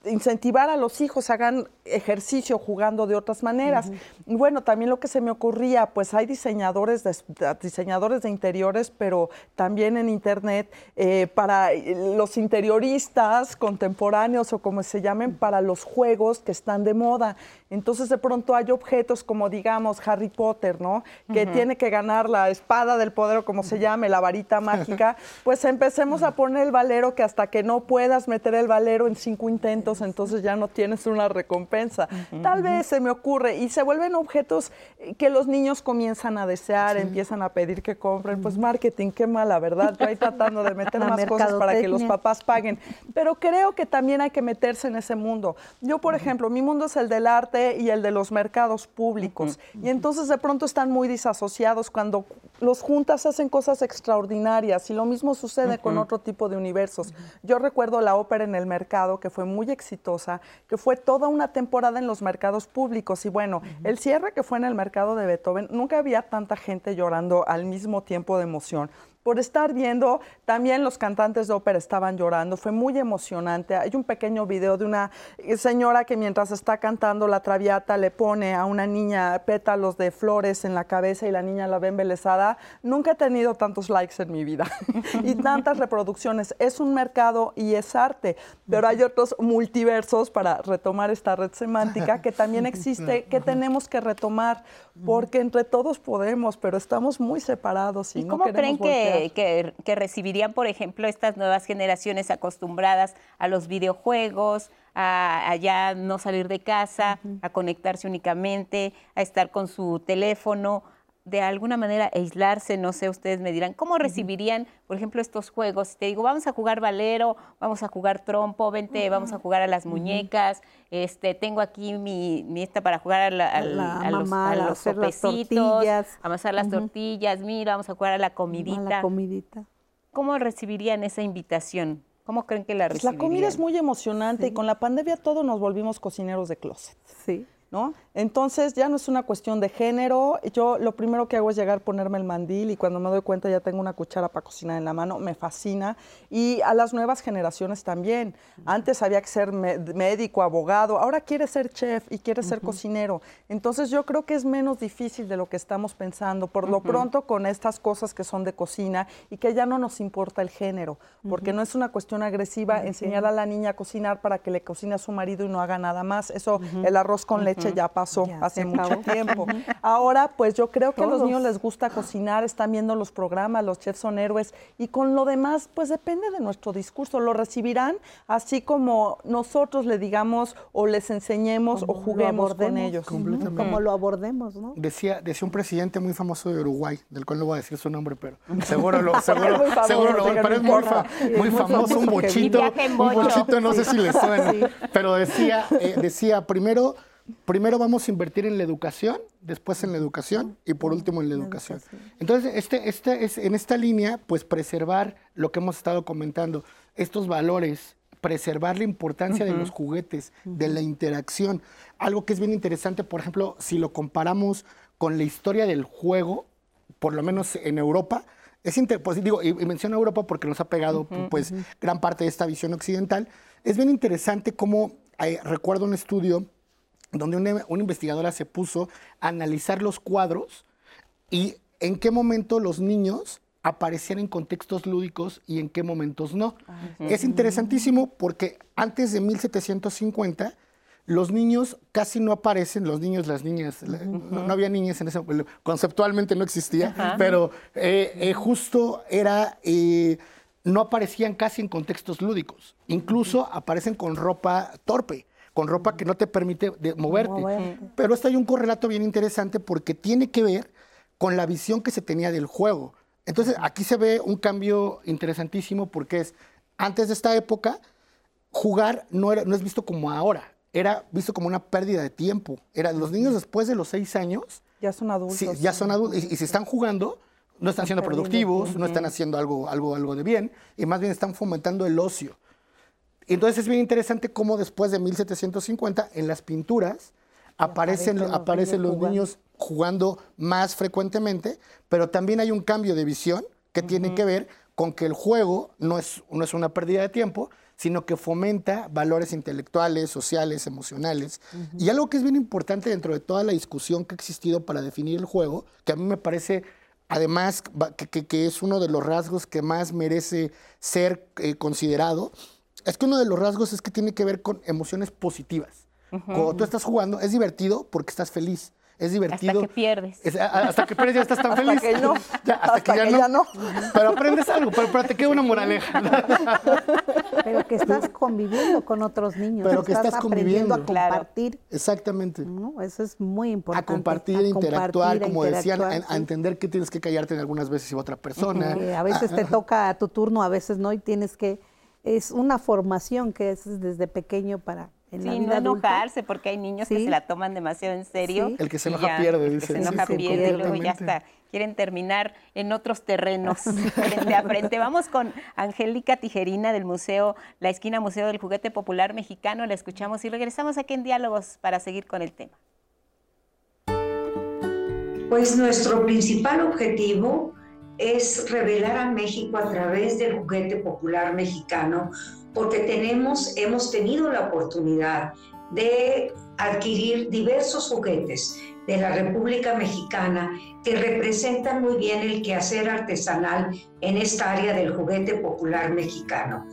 E: incentivar a los hijos hagan ejercicio jugando de otras maneras. Y bueno, también lo que se me ocurría, pues hay diseñadores de, diseñadores de interiores, pero también en internet eh, para los interioristas contemporáneos o como se llamen, para los juegos que están de moda. Entonces de pronto hay objetos como digamos Harry Potter, ¿no? Que tiene que ganar la espada del poder o como se llame, la varita mágica, pues empecemos a poner el valero que hasta que no puedas meter el valero en cinco intentos, entonces ya no tienes una recompensa. Tal vez se me ocurre y se vuelven objetos que los niños comienzan a desear, empiezan a pedir que compren, pues marketing, qué mala, ¿verdad? Yo ahí tratando de meter <laughs> más cosas para que los papás paguen, pero creo que también hay que meterse en ese mundo. Yo, por ejemplo, mi mundo es el del arte y el de los mercados públicos, y entonces de pronto están muy disasociados cuando los juntas hacen cosas extraordinarias y lo mismo sucede con otro tipo de universos. Yo recuerdo la ópera en el mercado que fue muy exitosa, que fue toda una temporada en los mercados públicos. Y bueno, el cierre que fue en el mercado de Beethoven, nunca había tanta gente llorando al mismo tiempo de emoción por estar viendo, también los cantantes de ópera estaban llorando, fue muy emocionante. Hay un pequeño video de una señora que mientras está cantando la traviata le pone a una niña pétalos de flores en la cabeza y la niña la ve embelesada. Nunca he tenido tantos likes en mi vida <laughs> y tantas reproducciones. Es un mercado y es arte, pero hay otros multiversos para retomar esta red semántica que también existe, que tenemos que retomar, porque entre todos podemos, pero estamos muy separados y,
B: ¿Y
E: no
B: cómo creen
E: queremos voltear.
B: que, que- que recibirían, por ejemplo, estas nuevas generaciones acostumbradas a los videojuegos, a, a ya no salir de casa, a conectarse únicamente, a estar con su teléfono, de alguna manera aislarse? No sé, ustedes me dirán, ¿cómo recibirían, por ejemplo, estos juegos? Si te digo, vamos a jugar valero, vamos a jugar trompo, vente, vamos a jugar a las muñecas, este, tengo aquí mi, mi esta para jugar a, la- a
F: mamá,
B: a
F: a
B: los
F: hacer las
B: sopecitos,
F: tortillas.
B: amasar las tortillas, mira, vamos a jugar a la comidita.
F: A la comidita.
B: ¿Cómo recibirían esa invitación? ¿Cómo creen que la
E: Pues la
B: recibirían?
E: comida es muy emocionante y con la pandemia todos nos volvimos cocineros de closet.
F: Sí.
E: ¿No? Entonces ya no es una cuestión de género. Yo lo primero que hago es llegar, ponerme el mandil y cuando me doy cuenta ya tengo una cuchara para cocinar en la mano, me fascina. Y a las nuevas generaciones también. Antes había que ser médico, abogado, ahora quiere ser chef y quiere ser cocinero. Entonces yo creo que es menos difícil de lo que estamos pensando. Por lo pronto con estas cosas que son de cocina y que ya no nos importa el género, porque no es una cuestión agresiva enseñar a la niña a cocinar para que le cocine a su marido y no haga nada más. Eso, el arroz con leche ya pasó hace mucho tiempo. Ahora, pues yo creo que a los niños les gusta cocinar, están viendo los programas, los chefs son héroes y con lo demás, pues depende de nuestro discurso. Lo recibirán así como nosotros le digamos o les enseñemos o juguemos con ellos.
F: Como lo abordemos, ¿no?
D: Decía, decía un presidente muy famoso de Uruguay, del cual no voy a decir su nombre, pero seguro lo, <laughs> seguro, seguro lo, pero es muy, famoso, un bochito, un bochito, no sé si le suena, pero decía, eh, decía primero primero vamos a invertir en la educación, después en la educación y por último en la educación. Entonces, este, este es, en esta línea, pues preservar lo que hemos estado comentando, estos valores, preservar la importancia de los juguetes, de la interacción. Algo que es bien interesante, por ejemplo, si lo comparamos con la historia del juego, por lo menos en Europa, es pues, digo, y, menciono Europa porque nos ha pegado pues gran parte de esta visión occidental. Es bien interesante cómo eh, recuerdo un estudio donde una, investigadora se puso a analizar los cuadros y en qué momento los niños aparecían en contextos lúdicos y en qué momentos no. Es interesantísimo porque antes de 1750 los niños casi no aparecen, los niños, las niñas, no, había niñas en ese conceptualmente no existía, pero eh, eh, justo era, eh, no aparecían casi en contextos lúdicos, incluso aparecen con ropa torpe con ropa que no te permite moverte. Pero esto hay un correlato bien interesante porque tiene que ver con la visión que se tenía del juego. Entonces, aquí se ve un cambio interesantísimo porque es, antes de esta época, jugar no, era, no es visto como ahora, era visto como una pérdida de tiempo. Era, los niños después de los seis años...
E: Ya son adultos.
D: ya son adultos. Y, si están jugando, no están siendo productivos, no están haciendo algo, algo, algo de bien, y más bien están fomentando el ocio. Entonces es bien interesante cómo después de 1750 en las pinturas aparecen, los, aparecen los niños jugando más frecuentemente, pero también hay un cambio de visión que tiene que ver con que el juego no es, no es una pérdida de tiempo, sino que fomenta valores intelectuales, sociales, emocionales. Y algo que es bien importante dentro de toda la discusión que ha existido para definir el juego, que a mí me parece además que, es uno de los rasgos que más merece ser eh, considerado, es que uno de los rasgos es que tiene que ver con emociones positivas. Cuando tú estás jugando, es divertido porque estás feliz. Es divertido.
B: Hasta que pierdes.
D: hasta que pierdes ya estás tan <laughs> feliz. <laughs>
E: hasta que no.
D: hasta, que, ya, no. Pero aprendes algo, pero, te queda una moraleja. <laughs>
F: Pero que estás conviviendo con otros niños.
D: Pero que estás, conviviendo.
F: a compartir.
D: Exactamente.
F: Eso es muy importante.
D: A compartir, a interactuar, como decían, a, entender que tienes que callarte en algunas veces y otra persona.
F: a veces te toca a tu turno, a veces no, y tienes que es una formación que es desde pequeño para en la vida
B: no enojarse porque hay niños que se la toman demasiado en serio.
D: El que se enoja pierde, dice.
B: El que se enoja pierde y luego ya está. Quieren terminar en otros terrenos <laughs> <laughs> frente a frente. Vamos con Angélica Tijerina del Museo, la esquina Museo del Juguete Popular Mexicano. La escuchamos y regresamos aquí en Diálogos para seguir con el tema.
M: Pues nuestro principal objetivo es revelar a México a través del juguete popular mexicano, porque tenemos, hemos tenido la oportunidad de adquirir diversos juguetes de la República Mexicana que representan muy bien el quehacer artesanal en esta área del juguete popular mexicano.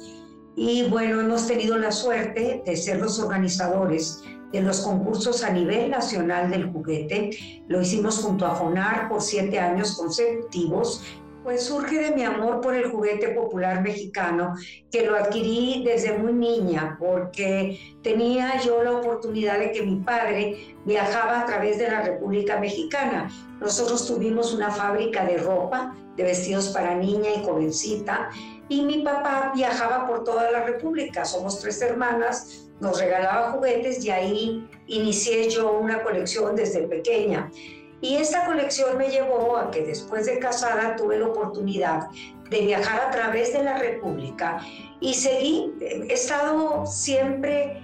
M: Y bueno, hemos tenido la suerte de ser los organizadores de los concursos a nivel nacional del juguete. Lo hicimos junto a FONAR por siete años consecutivos. Pues surge de mi amor por el juguete popular mexicano, que lo adquirí desde muy niña, porque tenía yo la oportunidad de que mi padre viajaba a través de la República Mexicana. Nosotros tuvimos una fábrica de ropa, de vestidos para niña y jovencita, y mi papá viajaba por toda la República. Somos tres hermanas, nos regalaba juguetes y ahí inicié yo una colección desde pequeña. Y esta colección me llevó a que después de casada tuve la oportunidad de viajar a través de la República y seguí, he estado siempre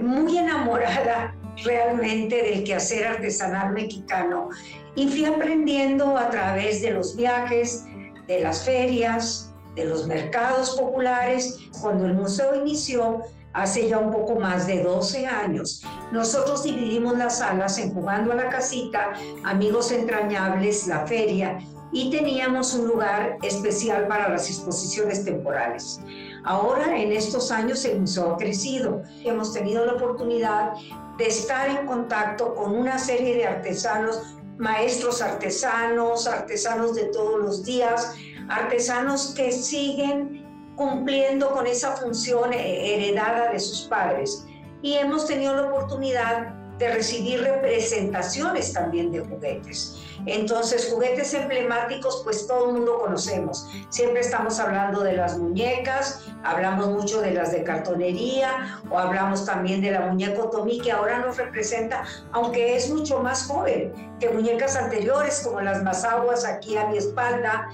M: muy enamorada realmente del quehacer artesanal mexicano y fui aprendiendo a través de los viajes, de las ferias, de los mercados populares. Cuando el museo inició, hace ya un poco más de 12 años, nosotros dividimos las salas en Jugando a la Casita, Amigos Entrañables, la feria, y teníamos un lugar especial para las exposiciones temporales. Ahora, en estos años, el museo ha crecido. Hemos tenido la oportunidad de estar en contacto con una serie de artesanos, maestros artesanos, artesanos de todos los días, artesanos que siguen cumpliendo con esa función heredada de sus padres. Y hemos tenido la oportunidad de recibir representaciones también de juguetes. Entonces, juguetes emblemáticos, pues todo el mundo conocemos. Siempre estamos hablando de las muñecas, hablamos mucho de las de cartonería o hablamos también de la muñeca Otomí, que ahora nos representa, aunque es mucho más joven que muñecas anteriores, como las mazaguas aquí a mi espalda.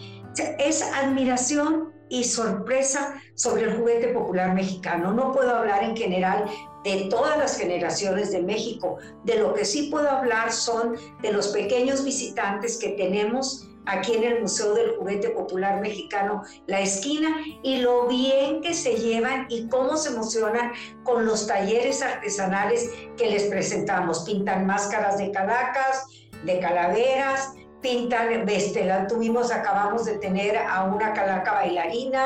M: Es admiración y sorpresa sobre el juguete popular mexicano. No puedo hablar en general de todas las generaciones de México. De lo que sí puedo hablar son de los pequeños visitantes que tenemos aquí en el Museo del Juguete Popular Mexicano, La Esquina, y lo bien que se llevan y cómo se emocionan con los talleres artesanales que les presentamos. Pintan máscaras de calacas, de calaveras, pintan, este, tuvimos, acabamos de tener a una calaca bailarina,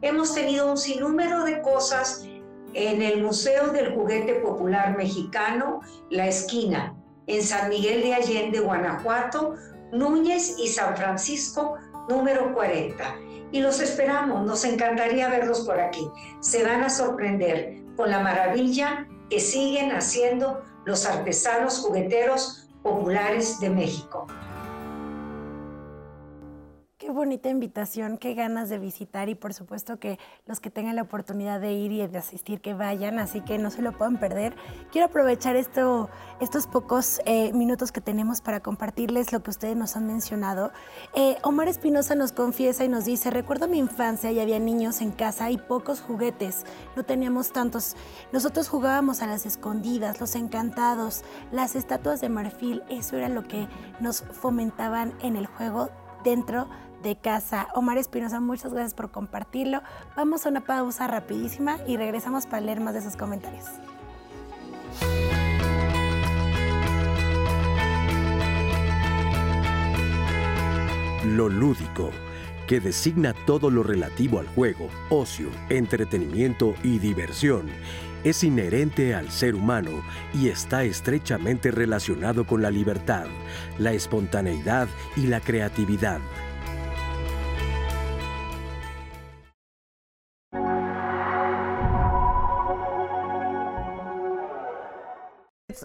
M: hemos tenido un sinnúmero de cosas en el Museo del Juguete Popular Mexicano, La Esquina, en San Miguel de Allende, Guanajuato, Núñez y San Francisco, número 40. Y los esperamos, nos encantaría verlos por aquí. Se van a sorprender con la maravilla que siguen haciendo los artesanos jugueteros populares de México.
C: Qué bonita invitación, qué ganas de visitar y por supuesto que los que tengan la oportunidad de ir y de asistir que vayan, así que no se lo puedan perder. Quiero aprovechar esto, estos pocos eh, minutos que tenemos para compartirles lo que ustedes nos han mencionado. Eh, Omar Espinosa nos confiesa y nos dice, recuerdo mi infancia y había niños en casa y pocos juguetes, no teníamos tantos. Nosotros jugábamos a las escondidas, los encantados, las estatuas de marfil, eso era lo que nos fomentaban en el juego dentro de casa. Omar Espinosa, muchas gracias por compartirlo. Vamos a una pausa rapidísima y regresamos para leer más de esos comentarios.
A: Lo lúdico, que designa todo lo relativo al juego, ocio, entretenimiento y diversión, es inherente al ser humano y está estrechamente relacionado con la libertad, la espontaneidad y la creatividad.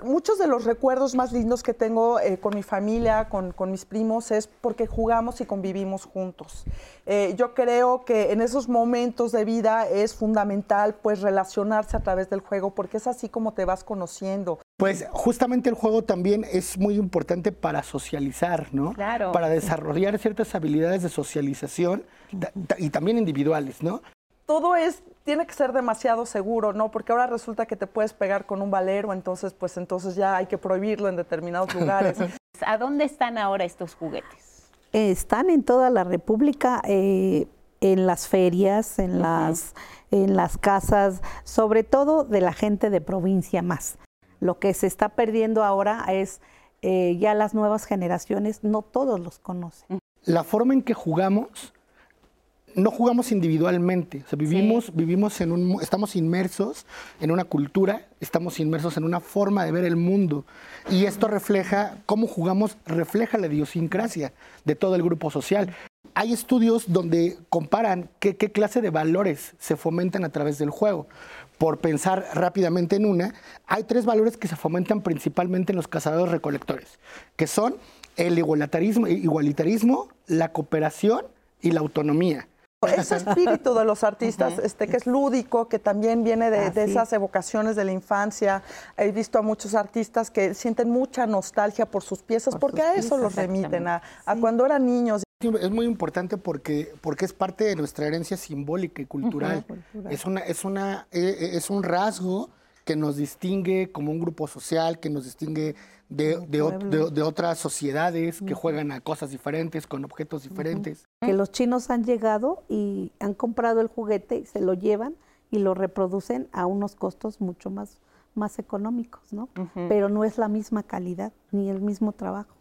E: Muchos de los recuerdos más lindos que tengo eh, con mi familia, con, mis primos, es porque jugamos y convivimos juntos. Eh, yo creo que en esos momentos de vida es fundamental pues relacionarse a través del juego porque es así como te vas conociendo.
D: Pues justamente el juego también es muy importante para socializar, ¿no?
B: Claro.
D: Para desarrollar ciertas habilidades de socialización y también individuales, ¿no?
E: todo es tiene que ser demasiado seguro, ¿no? Porque ahora resulta que te puedes pegar con un valero, entonces pues entonces ya hay que prohibirlo en determinados lugares. <laughs>
B: ¿A dónde están ahora estos juguetes?
F: Están en toda la República, eh, en las ferias, en, las, en las casas, sobre todo de la gente de provincia más. Lo que se está perdiendo ahora es eh, ya las nuevas generaciones, no todos los conocen.
D: La forma en que jugamos no jugamos individualmente, o sea, vivimos, vivimos en un, estamos inmersos en una cultura, estamos inmersos en una forma de ver el mundo y esto refleja, cómo jugamos, refleja la idiosincrasia de todo el grupo social. Hay estudios donde comparan qué, qué clase de valores se fomentan a través del juego. Por pensar rápidamente en una, hay tres valores que se fomentan principalmente en los cazadores recolectores, que son el igualitarismo, igualitarismo la cooperación y la autonomía.
E: Ese espíritu de los artistas, este, que es lúdico, que también viene de, esas evocaciones de la infancia. He visto a muchos artistas que sienten mucha nostalgia por sus piezas, porque a eso los remiten, a, cuando eran niños.
D: Es muy importante porque, porque es parte de nuestra herencia simbólica y cultural. Es, una, es, una, e, e, es un rasgo que nos distingue como un grupo social, que nos distingue de, de, de otras sociedades que juegan a cosas diferentes, con objetos diferentes.
F: Que los chinos han llegado y han comprado el juguete y se lo llevan y lo reproducen a unos costos mucho más, más económicos, ¿no? Pero no es la misma calidad ni el mismo trabajo.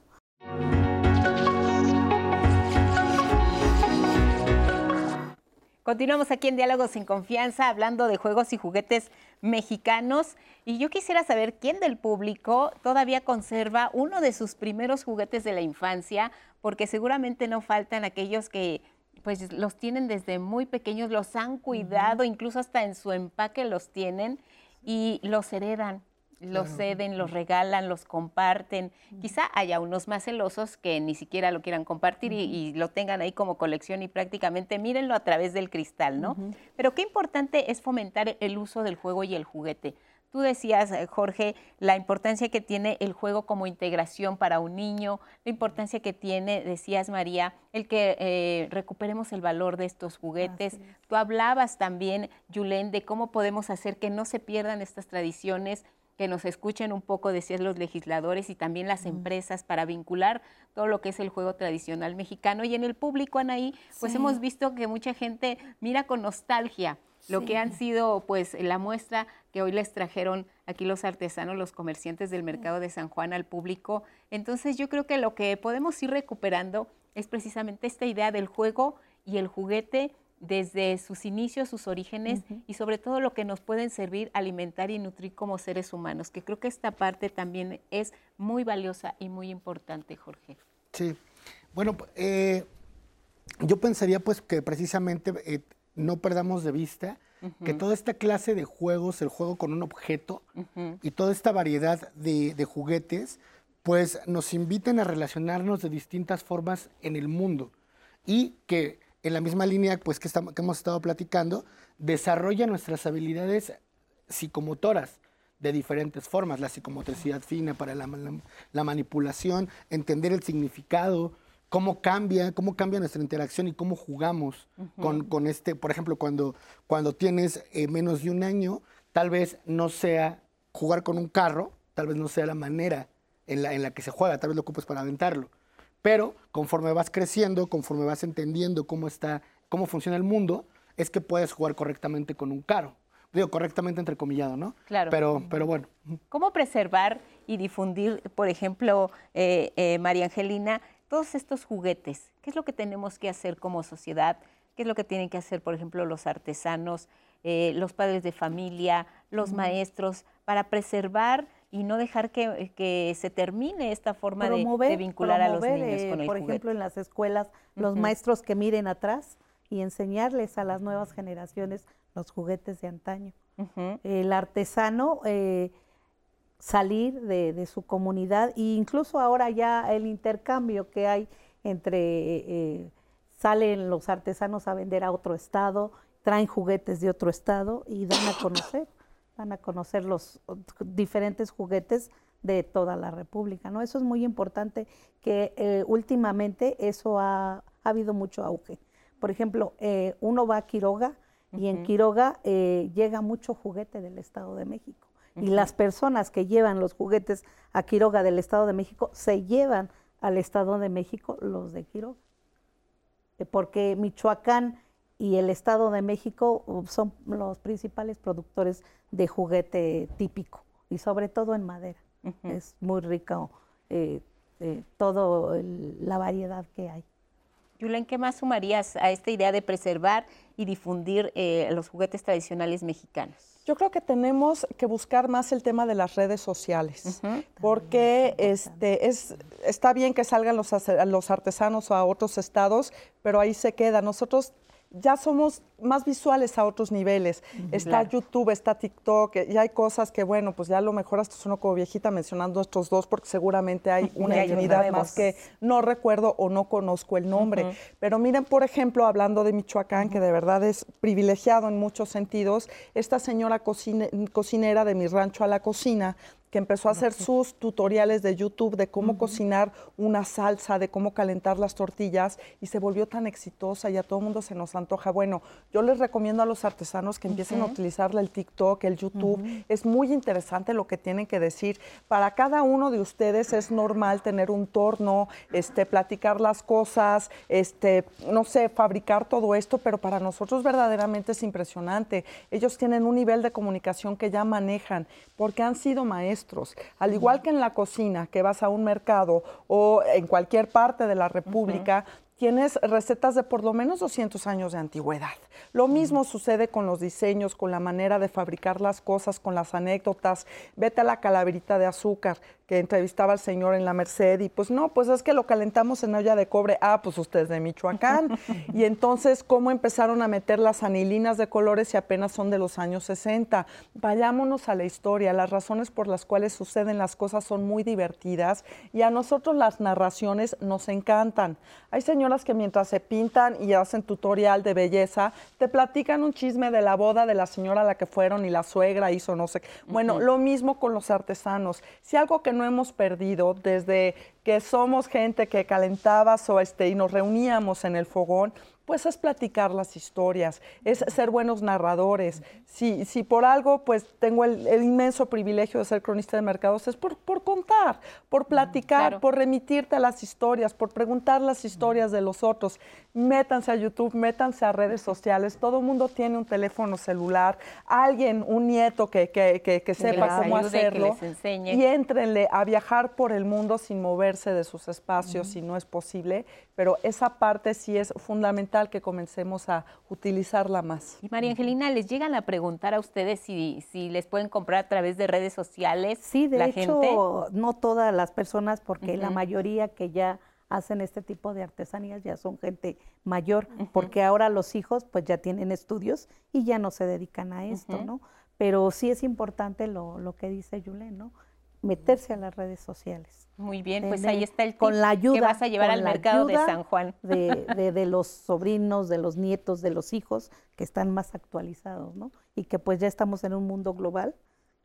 B: Continuamos aquí en Diálogos sin Confianza hablando de juegos y juguetes mexicanos y yo quisiera saber quién del público todavía conserva uno de sus primeros juguetes de la infancia, porque seguramente no faltan aquellos que pues los tienen desde muy pequeños, los han cuidado, incluso hasta en su empaque los tienen y los heredan. Los
N: Claro.
B: ceden, los regalan, los comparten. Quizá haya unos más celosos que ni siquiera lo quieran compartir y, y lo tengan ahí como colección y prácticamente mírenlo a través del cristal, ¿no? Pero qué importante es fomentar el uso del juego y el juguete. Tú decías, eh, Jorge, la importancia que tiene el juego como integración para un niño, la importancia que tiene, decías María, el que eh, recuperemos el valor de estos juguetes. Tú hablabas también, Yulén, de cómo podemos hacer que no se pierdan estas tradiciones, que nos escuchen un poco, decías los legisladores y también las empresas para vincular todo lo que es el juego tradicional mexicano. Y en el público, Anaí, pues
N: Sí.
B: hemos visto que mucha gente mira con nostalgia lo que han sido pues la muestra que hoy les trajeron aquí los artesanos, los comerciantes del mercado de San Juan al público. Entonces yo creo que lo que podemos ir recuperando es precisamente esta idea del juego y el juguete desde sus inicios, sus orígenes y sobre todo lo que nos pueden servir, alimentar y nutrir como seres humanos, que creo que esta parte también es muy valiosa y muy importante, Jorge.
D: Sí. Bueno, eh, yo pensaría pues que precisamente eh, no perdamos de vista que toda esta clase de juegos, el juego con un objeto y toda esta variedad de, de juguetes, pues nos invitan a relacionarnos de distintas formas en el mundo y que en la misma línea pues que, estamos, que hemos estado platicando, desarrolla nuestras habilidades psicomotoras de diferentes formas, la psicomotricidad fina para la, la- la manipulación, entender el significado, cómo cambia, cómo cambia nuestra interacción y cómo jugamos con, con este, por ejemplo, cuando, cuando tienes eh, menos de un año, tal vez no sea jugar con un carro, tal vez no sea la manera en la, en la que se juega, tal vez lo ocupes para aventarlo. Pero conforme vas creciendo, conforme vas entendiendo cómo está, cómo funciona el mundo, es que puedes jugar correctamente con un carro. Digo, correctamente entrecomillado, ¿no?
B: Claro.
D: Pero, pero bueno.
B: ¿Cómo preservar y difundir, por ejemplo, eh, eh, María Angelina, todos estos juguetes? ¿Qué es lo que tenemos que hacer como sociedad? ¿Qué es lo que tienen que hacer, por ejemplo, los artesanos, eh, los padres de familia, los maestros, para preservar y no dejar que, que se termine esta forma de- de, vincular a los niños
F: eh,
B: con el
F: por
B: juguete?
F: ejemplo, en las escuelas, los maestros que miren atrás y enseñarles a las nuevas generaciones los juguetes de antaño. El artesano eh, salir de, de su comunidad e incluso ahora ya el intercambio que hay entre eh, salen los artesanos a vender a otro estado, traen juguetes de otro estado y dan a conocer, dan a conocer los diferentes juguetes de toda la República, ¿no? Eso es muy importante que eh, últimamente eso ha, ha habido mucho auge. Por ejemplo, eh, uno va a Quiroga y en. Quiroga eh, llega mucho juguete del Estado de México. Y las personas que llevan los juguetes a Quiroga del Estado de México se llevan al Estado de México los de Quiroga. Porque Michoacán y el Estado de México son los principales productores de juguete típico y sobre todo en madera. Es muy rico eh, eh, todo el- la variedad que hay.
B: Yulén, ¿qué más sumarías a esta idea de preservar y difundir eh, los juguetes tradicionales mexicanos?
E: Yo creo que tenemos que buscar más el tema de las redes sociales, porque este, es, está bien que salgan los, los artesanos a otros estados, pero ahí se queda. Nosotros ya somos más visuales a otros niveles. Está
N: Claro.
E: YouTube, está TikTok, y hay cosas que, bueno, pues ya a lo mejor hasta sueno como viejita mencionando estos dos, porque seguramente hay <laughs> una infinidad más que no recuerdo o no conozco el nombre. Pero miren, por ejemplo, hablando de Michoacán, que de verdad es privilegiado en muchos sentidos, esta señora cocine- cocinera de mi rancho a la cocina, que empezó a hacer sus tutoriales de YouTube de cómo cocinar una salsa, de cómo calentar las tortillas y se volvió tan exitosa y a todo el mundo se nos antoja. Bueno, yo les recomiendo a los artesanos que empiecen a utilizar el TikTok, el YouTube. Es muy interesante lo que tienen que decir. Para cada uno de ustedes es normal tener un torno, este, platicar las cosas, este, no sé, fabricar todo esto, pero para nosotros verdaderamente es impresionante. Ellos tienen un nivel de comunicación que ya manejan porque han sido maestros. Al igual que en la cocina, que vas a un mercado o en cualquier parte de la República, tienes recetas de por lo menos 200 años de antigüedad. Lo mismo sucede con los diseños, con la manera de fabricar las cosas, con las anécdotas. Vete a la calaverita de azúcar que entrevistaba al señor en la Merced y pues no, pues es que lo calentamos en olla de cobre. Ah, pues ustedes de Michoacán. <laughs> y entonces, ¿cómo empezaron a meter las anilinas de colores si apenas son de los años 60? Vayámonos a la historia. Las razones por las cuales suceden las cosas son muy divertidas y a nosotros las narraciones nos encantan. Hay señoras que mientras se pintan y hacen tutorial de belleza, te platican un chisme de la boda de la señora a la que fueron y la suegra hizo no sé. qué. Bueno, lo mismo con los artesanos. Si algo que no hemos perdido desde que somos gente que calentaba o este, y nos reuníamos en el fogón, pues es platicar las historias, es ser buenos narradores. Si, si por algo pues tengo el, el inmenso privilegio de ser cronista de mercados, es por, por contar, por platicar, por remitirte a las historias, por preguntar las historias de los otros. Métanse a YouTube, métanse a redes sociales, todo el mundo tiene un teléfono celular, alguien, un nieto que, que, que, que sepa
B: les
E: cómo
B: ayude, que
E: hacerlo.
B: les enseñe.
E: Y éntrenle a viajar por el mundo sin moverse de sus espacios si no es posible, pero esa parte sí es fundamental que comencemos a utilizarla más.
B: Y María Angelina, ¿les llegan a preguntar a ustedes si, si les pueden comprar a través de redes sociales?
F: Sí, de
B: la
F: hecho,
B: gente?
F: no todas las personas, porque la mayoría que ya hacen este tipo de artesanías ya son gente mayor, porque ahora los hijos pues ya tienen estudios y ya no se dedican a esto. ¿no? Pero sí es importante lo, lo que dice Yulén, ¿no? Meterse a las redes sociales.
B: Muy bien, pues ahí está el tip
F: con la ayuda
B: que vas a llevar al mercado de San Juan.
F: de, <laughs> de- de los sobrinos, de los nietos, de los hijos que están más actualizados, ¿no? Y que pues ya estamos en un mundo global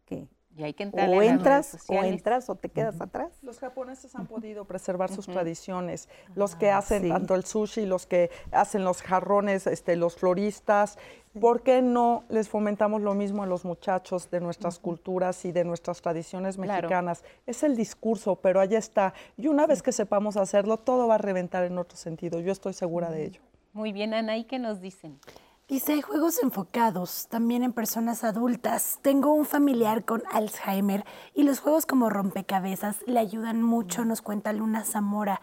F: que
B: Y hay que entrarle
F: o
B: las
F: entras
B: redes
F: o entras o te quedas atrás.
E: Los japoneses han podido preservar sus tradiciones, los que hacen
F: sí.
E: tanto el sushi, los que hacen los jarrones, este, los floristas. ¿Por qué no les fomentamos lo mismo a los muchachos de nuestras culturas y de nuestras tradiciones
B: Claro.
E: mexicanas? Es el discurso, pero allá está. Y una vez que sepamos hacerlo, todo va a reventar en otro sentido. Yo estoy segura de ello.
B: Muy bien, Ana, ¿y qué nos dicen?
C: Hay juegos enfocados también en personas adultas. Tengo un familiar con Alzheimer y los juegos como rompecabezas le ayudan mucho, nos cuenta Luna Zamora.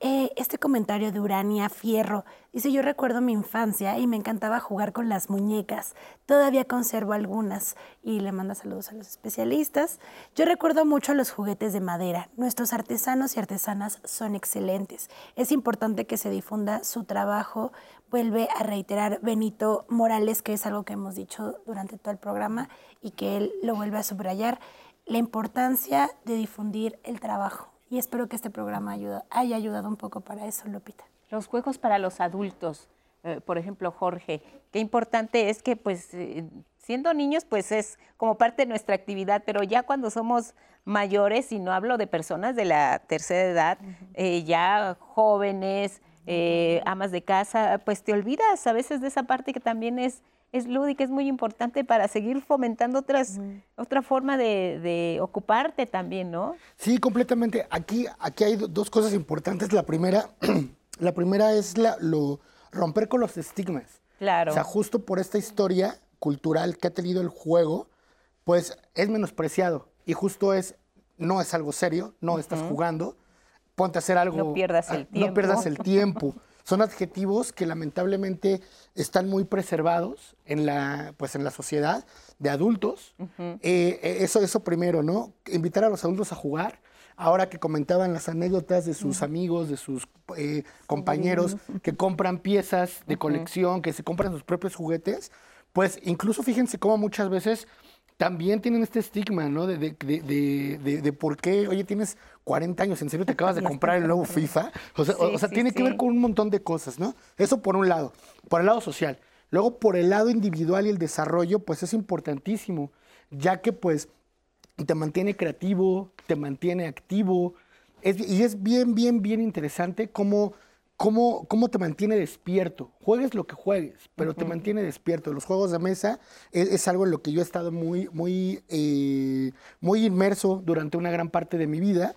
C: Eh, este comentario de Urania Fierro dice, yo recuerdo mi infancia y me encantaba jugar con las muñecas. Todavía conservo algunas y le manda saludos a los especialistas. Yo recuerdo mucho los juguetes de madera. Nuestros artesanos y artesanas son excelentes. Es importante que se difunda su trabajo. Vuelve a reiterar Benito Morales, que es algo que hemos dicho durante todo el programa y que él lo vuelve a subrayar, la importancia de difundir el trabajo. Y espero que este programa ayuda- haya ayudado un poco para eso, Lupita.
B: Los juegos para los adultos, eh, por ejemplo, Jorge, qué importante es que, pues, eh, siendo niños, pues es como parte de nuestra actividad, pero ya cuando somos mayores, y no hablo de personas de la tercera edad, eh, ya jóvenes, eh, amas de casa, pues te olvidas a veces de esa parte que también es, es lúdica, es muy importante para seguir fomentando otras, otra forma de, de ocuparte también, ¿no?
D: Sí, completamente. Aquí, aquí hay do- dos cosas importantes. La primera, <clears throat> la primera es la, lo, romper con los estigmas.
B: Claro.
D: O sea, justo por esta historia cultural que ha tenido el juego, pues es menospreciado. Y justo es, no es algo serio, no estás jugando, ponte a hacer algo.
B: No pierdas el
D: ah,
B: tiempo.
D: No pierdas el tiempo. <laughs> Son adjetivos que lamentablemente están muy preservados en la, pues en la sociedad de adultos. Eh, eh, eso, eso primero, ¿no? Invitar a los adultos a jugar. Ahora que comentaban las anécdotas de sus amigos, de sus eh, compañeros que compran piezas de colección, que se compran sus propios juguetes, pues incluso fíjense cómo muchas veces también tienen este estigma, ¿no? De, de, de, de- por qué, oye, tienes 40 años, ¿en serio te acabas de comprar el nuevo FIFA? O sea, o-
B: Sí,
D: o sea
B: sí,
D: tiene que ver con un montón de cosas, ¿no? Eso por un lado. Por el lado social. Luego, por el lado individual y el desarrollo, pues es importantísimo, ya que pues te mantiene creativo, te mantiene activo. Es- y es bien, bien, bien interesante cómo, cómo, cómo te mantiene despierto. Juegues lo que juegues, pero te mantiene despierto. Los juegos de mesa es, es algo en lo que yo he estado muy, muy, eh, muy inmerso durante una gran parte de mi vida.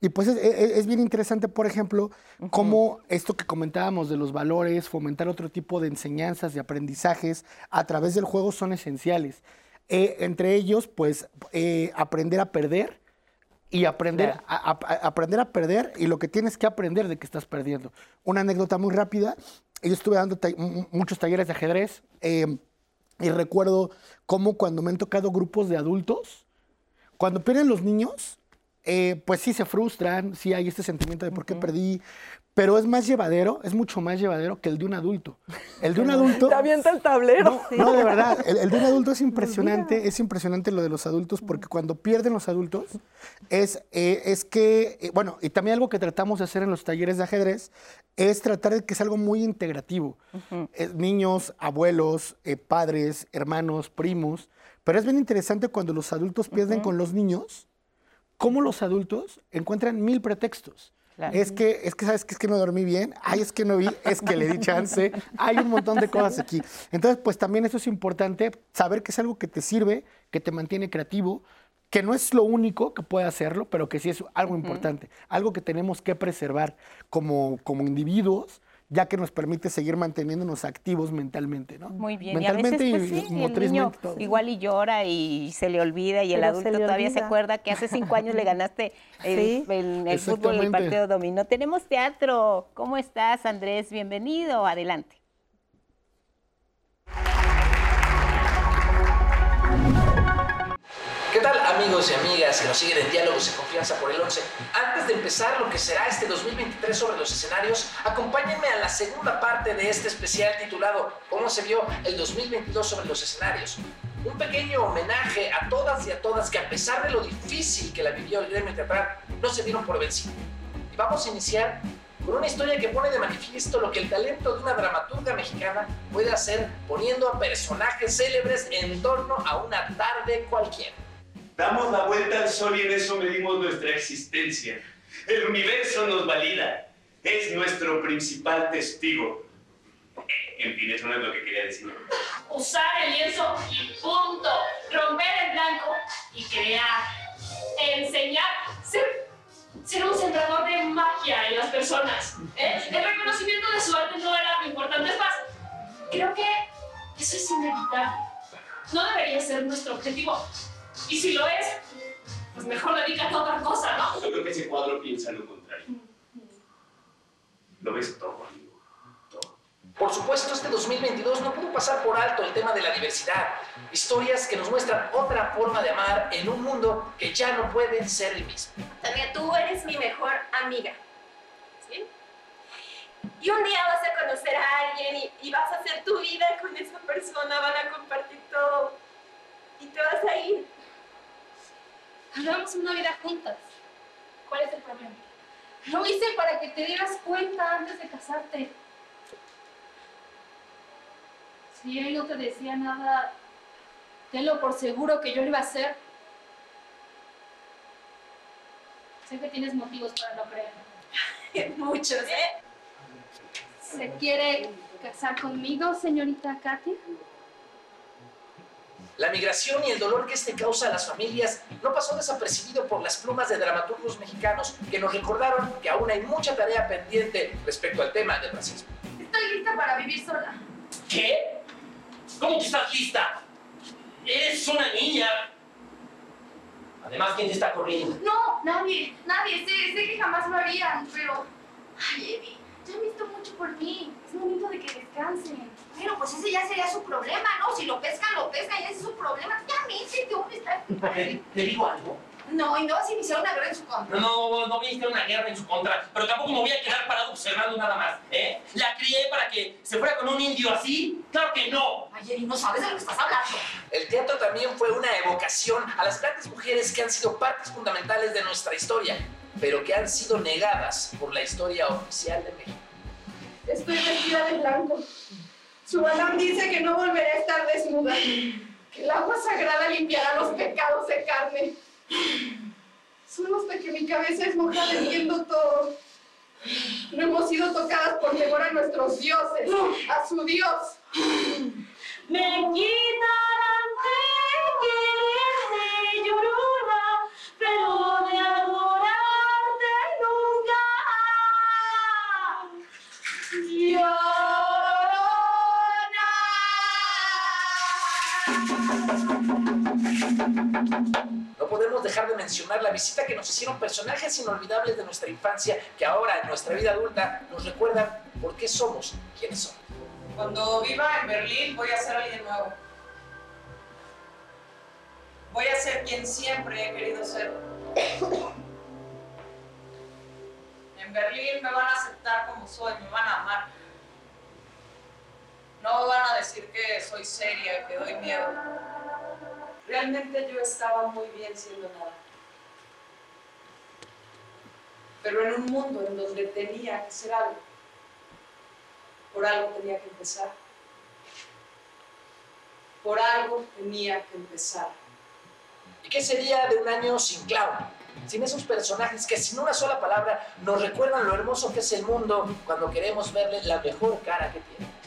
D: Y pues es, es- es bien interesante, por ejemplo, cómo esto que comentábamos de los valores, fomentar otro tipo de enseñanzas, de aprendizajes a través del juego son esenciales. Eh, entre ellos, pues, eh, aprender a perder y aprender,
B: Claro.
D: a, a- a- aprender a perder y lo que tienes que aprender de que estás perdiendo. Una anécdota muy rápida, yo estuve dando ta- mu- muchos talleres de ajedrez eh, y recuerdo cómo cuando me han tocado grupos de adultos, cuando pierden los niños, eh, pues sí se frustran, sí hay este sentimiento de por qué perdí, pero es más llevadero, es mucho más llevadero que el de un adulto. El de un <laughs> adulto...
E: Te avienta el tablero.
D: No, no, de verdad, el, el de un adulto es <laughs> impresionante, es impresionante lo de los adultos, porque cuando pierden los adultos, es, eh, es que, eh, bueno, y también algo que tratamos de hacer en los talleres de ajedrez, es tratar de que es algo muy integrativo. Eh, niños, abuelos, padres, hermanos, primos, pero es bien interesante cuando los adultos pierden con los niños, cómo los adultos encuentran mil pretextos.
B: Claro.
D: Es que, es que, ¿sabes qué? Es que no dormí bien, ay, es que no vi, es que le di chance, hay un montón de cosas aquí. Entonces, pues también eso es importante, saber que es algo que te sirve, que te mantiene creativo, que no es lo único que puede hacerlo, pero que sí es algo importante, algo que tenemos que preservar como, como individuos, ya que nos permite seguir manteniéndonos activos mentalmente, ¿no?
B: Muy bien,
D: Mentalmente
B: y a veces pues, sí,
D: y
B: y el niño
D: todo.
B: igual y llora y se le olvida y el
F: Pero
B: adulto todavía se acuerda que hace cinco años le ganaste <laughs> el,
F: Sí.
B: el- el fútbol, el partido dominó. Tenemos teatro. ¿Cómo estás, Andrés? Bienvenido. Adelante.
N: Amigos y amigas que nos siguen en Diálogos y Confianza por el 11? Antes de empezar lo que será este 2023 sobre los escenarios, acompáñenme a la segunda parte de este especial titulado ¿Cómo se vio el 2022 sobre los escenarios? Un pequeño homenaje a todas y a todas que a pesar de lo difícil que la vivió el gremio teatral, no se dieron por vencido. Y vamos a iniciar con una historia que pone de manifiesto lo que el talento de una dramaturga mexicana puede hacer poniendo a personajes célebres en torno a una tarde cualquiera.
O: Damos la vuelta al sol y en eso medimos nuestra existencia. El universo nos valida. Es nuestro principal testigo. En fin, eso no es lo que quería decir.
P: usar el lienzo y punto. Romper el blanco y crear. Enseñar. Ser, un sembrador de magia en las personas. ¿eh? El reconocimiento de su arte no era lo importante. Es más, creo que eso es inevitable. No debería ser nuestro objetivo. Y si lo es, pues mejor dedícate a otra cosa, ¿no?
O: Yo creo que ese cuadro piensa lo contrario. Lo ves todo, amigo.
N: Por supuesto, este 2022 no pudo pasar por alto el tema de la diversidad. Historias que nos muestran otra forma de amar en un mundo que ya no puede ser el mismo.
Q: Tania, tú eres mi mejor amiga. ¿Sí? Y un día vas a conocer a alguien y, y vas a hacer tu vida con esa persona, van a compartir todo. Y te vas a ir.
P: Hagamos una vida juntas. ¿Cuál es el problema? Lo hice para que te dieras cuenta antes de casarte. Si él no te decía nada, tenlo por seguro que yo lo iba a hacer. Sé que tienes motivos para no creer. <laughs>
Q: Muchos, ¿eh?
P: ¿Se quiere casar conmigo, señorita Katy?
N: La migración y el dolor que este causa a las familias no pasó desapercibido por las plumas de dramaturgos mexicanos que nos recordaron que aún hay mucha tarea pendiente respecto al tema del racismo.
P: Estoy lista para vivir sola.
O: ¿Qué? ¿Cómo que estás lista? Eres una niña. Además, ¿quién te está corriendo?
P: No, nadie, nadie. Sé, sé que jamás lo harían, pero... Ay, Eddie, ya han visto mucho por mí. Es momento de que descansen.
Q: Bueno, pues ese ya sería su problema, ¿no? Si lo pescan, lo pescan, ya ese es su problema. Ya métete, hombre, está...
O: ¿Te, te digo algo?
Q: No, y no vas a iniciar una guerra en su contra.
O: No, no, no viste una guerra en su contra, pero tampoco me voy a quedar parado observando nada más, ¿eh? ¿La crié para que se fuera con un indio así? ¡Claro que no!
Q: Ay, Eddie, no sabes de lo que estás hablando.
N: El teatro también fue una evocación a las grandes mujeres que han sido partes fundamentales de nuestra historia, pero que han sido negadas por la historia oficial de México.
K: Estoy vestida de blanco. Su balán dice que no volveré a estar desnuda. Que el agua sagrada limpiará los pecados de carne. Solo hasta que mi cabeza es mojada viendo todo. No hemos sido tocadas por temor a nuestros dioses, a su dios.
P: Me quitarán
N: No podemos dejar de mencionar la visita que nos hicieron personajes inolvidables de nuestra infancia que ahora en nuestra vida adulta nos recuerdan por qué somos quienes somos.
R: Cuando viva en Berlín voy a ser alguien nuevo. Voy a ser quien siempre he querido ser. En Berlín me van a aceptar como soy, me van a amar. No van a decir que soy seria, que doy miedo. Realmente yo estaba muy bien siendo nada. Pero en un mundo en donde tenía que ser algo, por algo tenía que empezar. Por algo tenía que empezar.
N: ¿Y qué sería de un año sin Clown? Sin esos personajes que sin una sola palabra nos recuerdan lo hermoso que es el mundo cuando queremos verle la mejor cara que tiene.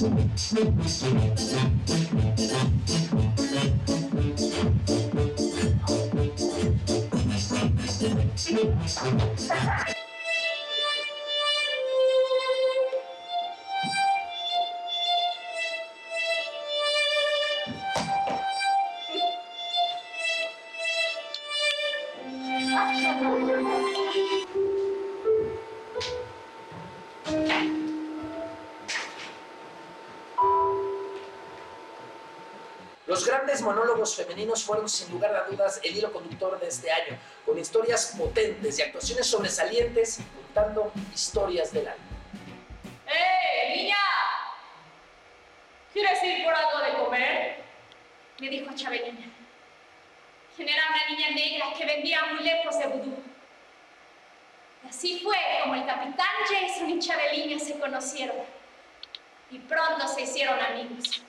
N: Los femeninos fueron sin lugar a dudas el hilo conductor de este año, con historias potentes y actuaciones sobresalientes contando historias del alma.
P: ¡Eh, niña! ¿Quieres ir por algo de comer?
Q: Me dijo Chabelina. Quien era una niña negra que vendía amuletos de vudú. Y así fue como el capitán Jason y Chabelina se conocieron. Y pronto se hicieron amigos.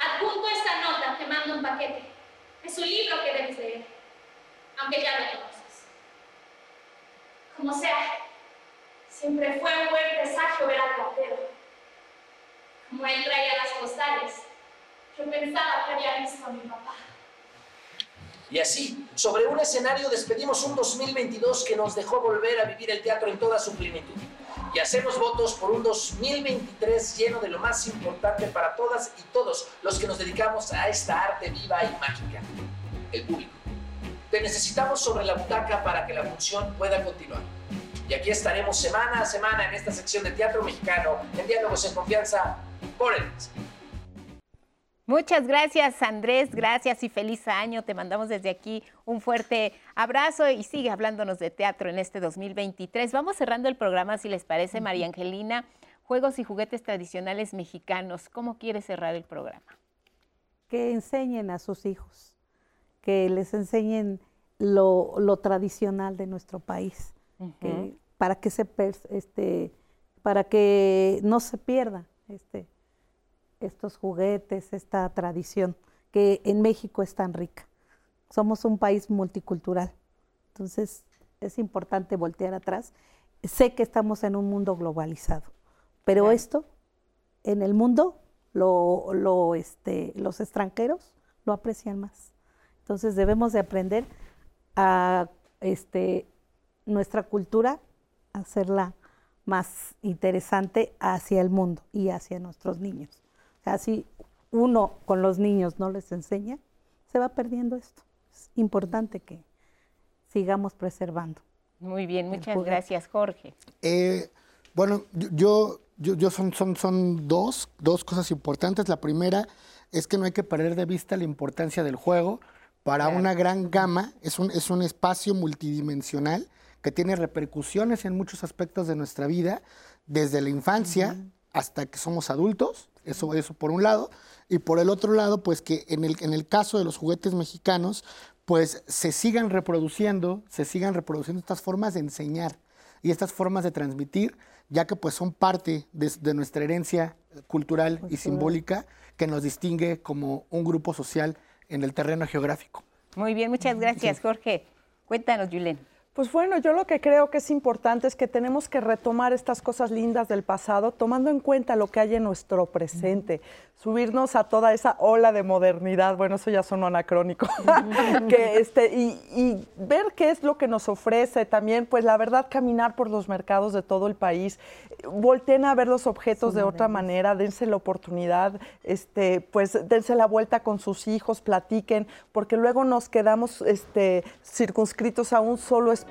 Q: Adjunto esta nota, te mando un paquete. Es un libro que debes leer, aunque ya lo conoces. Como sea, siempre fue un buen presagio ver al platero. Como él traía las postales, yo pensaba que había visto a mi papá.
N: Y así, sobre un escenario despedimos un 2022 que nos dejó volver a vivir el teatro en toda su plenitud. Y hacemos votos por un 2023 lleno de lo más importante para todas y todos los que nos dedicamos a esta arte viva y mágica, el público. Te necesitamos sobre la butaca para que la función pueda continuar. Y aquí estaremos semana a semana en esta sección de teatro mexicano, en Diálogos en Confianza, por el
B: Muchas gracias Andrés, gracias y feliz año. Te mandamos desde aquí un fuerte abrazo y sigue hablándonos de teatro en este 2023. Vamos cerrando el programa, si les parece, María Angelina. Juegos y juguetes tradicionales mexicanos. ¿Cómo quiere cerrar el programa?
F: Que enseñen a sus hijos, que les enseñen lo, lo tradicional de nuestro país, que- para que se este, para que no se pierda este, estos juguetes, esta tradición que en México es tan rica. Somos un país multicultural, entonces es importante voltear atrás. Sé que estamos en un mundo globalizado, pero esto en el mundo lo, lo, este, los extranjeros lo aprecian más. Entonces debemos de aprender a este, nuestra cultura, hacerla más interesante hacia el mundo y hacia nuestros niños. Si uno con los niños no les enseña, se va perdiendo esto. Es importante que sigamos preservando.
B: Muy bien, muchas
F: juguete.
B: gracias, Jorge.
D: Eh, bueno, yo, yo, yo son, son, son dos, dos cosas importantes. La primera es que no hay que perder de vista la importancia del juego para una gran gama. Es un, es un espacio multidimensional que tiene repercusiones en muchos aspectos de nuestra vida, desde la infancia hasta que somos adultos. Eso, eso por un lado. Y por el otro lado, pues que en el, en el caso de los juguetes mexicanos, pues se sigan reproduciendo, se sigan reproduciendo estas formas de enseñar y estas formas de transmitir ya que pues son parte de, de nuestra herencia cultural y simbólica que nos distingue como un grupo social en el terreno geográfico.
B: Muy bien, muchas gracias, Jorge. Cuéntanos, Julen.
E: Pues bueno, yo lo que creo que es importante es que tenemos que retomar estas cosas lindas del pasado, tomando en cuenta lo que hay en nuestro presente, subirnos a toda esa ola de modernidad, bueno, eso ya son anacrónico, <laughs> que este, y, y, ver qué es lo que nos ofrece también, pues la verdad, caminar por los mercados de todo el país, volteen a ver los objetos de otra manera, dense la oportunidad, este, pues dense la vuelta con sus hijos, platiquen, porque luego nos quedamos este, circunscritos a un solo espacio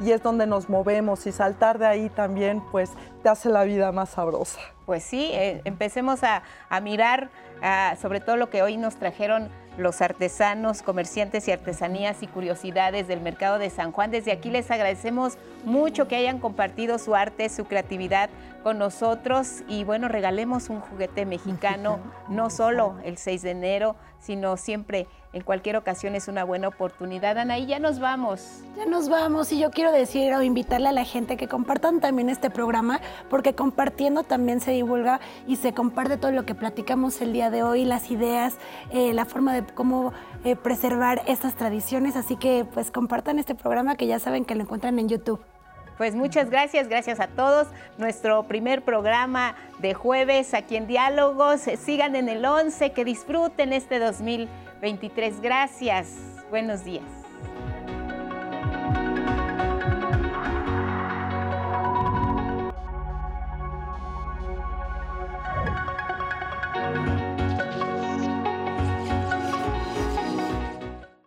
E: y es donde nos movemos y saltar de ahí también, pues te hace la vida más sabrosa.
B: Pues sí, eh, empecemos a, a mirar uh, sobre todo lo que hoy nos trajeron los artesanos, comerciantes y artesanías y curiosidades del mercado de San Juan. Desde aquí les agradecemos mucho que hayan compartido su arte, su creatividad con nosotros y bueno, regalemos un juguete mexicano, <laughs> no solo el 6 de enero, sino siempre en cualquier ocasión es una buena oportunidad. Anaí, ya nos vamos.
C: Ya nos vamos y yo quiero decir o invitarle a la gente que compartan también este programa, porque compartiendo también se divulga y se comparte todo lo que platicamos el día de hoy, las ideas, eh, la forma de cómo eh, preservar estas tradiciones. Así que pues compartan este programa que ya saben que lo encuentran en YouTube.
B: Pues muchas gracias, gracias a todos. Nuestro primer programa de jueves aquí en Diálogos. Sigan en el 11, que disfruten este 2023. Gracias. Buenos días.